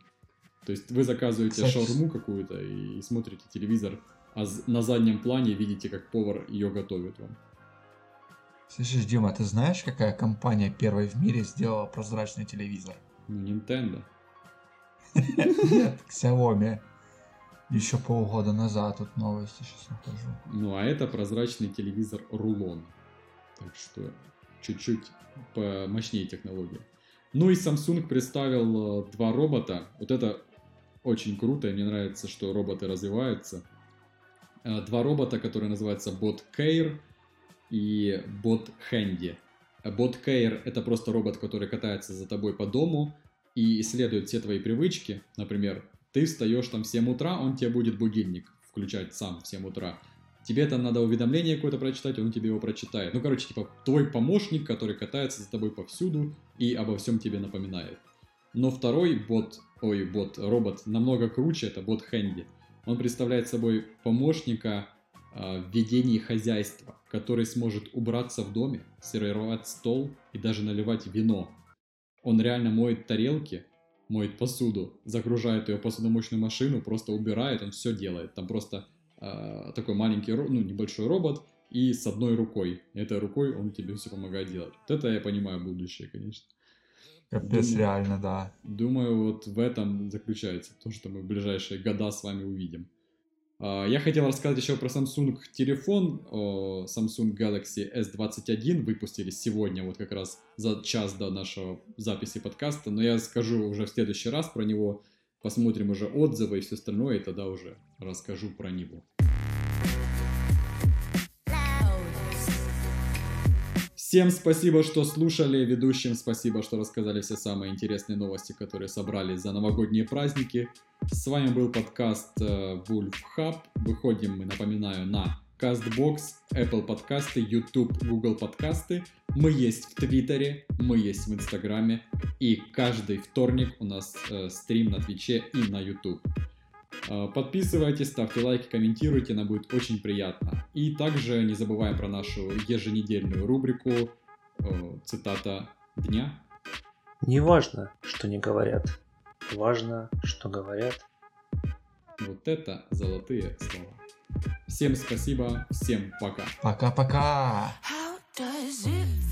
То есть вы заказываете Кстати, шаурму какую-то и смотрите телевизор, а на заднем плане видите, как повар ее готовит вам. Слышишь, Дима, ты знаешь, какая компания первой в мире сделала прозрачный телевизор? Ну, Nintendo. Нет, Xiaomi. Еще полгода назад тут новости сейчас нахожу. Ну, а это прозрачный телевизор рулон. Так что чуть-чуть помощнее технология. Ну и Samsung представил э, два робота. Вот это очень круто, и мне нравится, что роботы развиваются. Э, Два робота, которые называются Bot Care и Bot Handy. Bot Care это просто робот, который катается за тобой по дому и исследует все твои привычки. Например, ты встаешь там в 7 утра, он тебе будет будильник включать сам в 7 утра. Тебе там надо уведомление какое-то прочитать, он тебе его прочитает. Ну, короче, типа, твой помощник, который катается за тобой повсюду и обо всем тебе напоминает. Но второй бот, ой, бот, робот намного круче, это бот Хэнди. Он представляет собой помощника в ведении хозяйства, который сможет убраться в доме, сервировать стол и даже наливать вино. Он реально моет тарелки, моет посуду, загружает ее в посудомоечную машину, просто убирает, он все делает. Там просто э, такой маленький, ну, небольшой робот и с одной рукой. Этой рукой он тебе все помогает делать. Вот это я понимаю будущее, конечно. Капец, Думаю. реально, да. Думаю, вот в этом заключается то, что мы в ближайшие года с вами увидим. А, Я хотел рассказать еще про Samsung телефон. о, Samsung Galaxy S21 выпустили сегодня, вот как раз за час до нашего записи подкаста. Но я скажу уже в следующий раз про него. Посмотрим уже отзывы и все остальное, и тогда уже расскажу про него. Всем спасибо, что слушали. Ведущим спасибо, что рассказали все самые интересные новости, которые собрали за новогодние праздники. С вами был подкаст э, Wolf Hub. Выходим мы, напоминаю, на CastBox, Apple подкасты, YouTube, Google подкасты. Мы есть в Твиттере, мы есть в Инстаграме. И каждый вторник у нас э, стрим на Твиче и на YouTube. Э, Подписывайтесь, ставьте лайки, комментируйте, нам будет очень приятно. И также не забываем про нашу еженедельную рубрику э, «Цитата дня». Не важно, что не говорят. Важно, что говорят. Вот это золотые слова. Всем спасибо, всем пока. Пока-пока. How Does it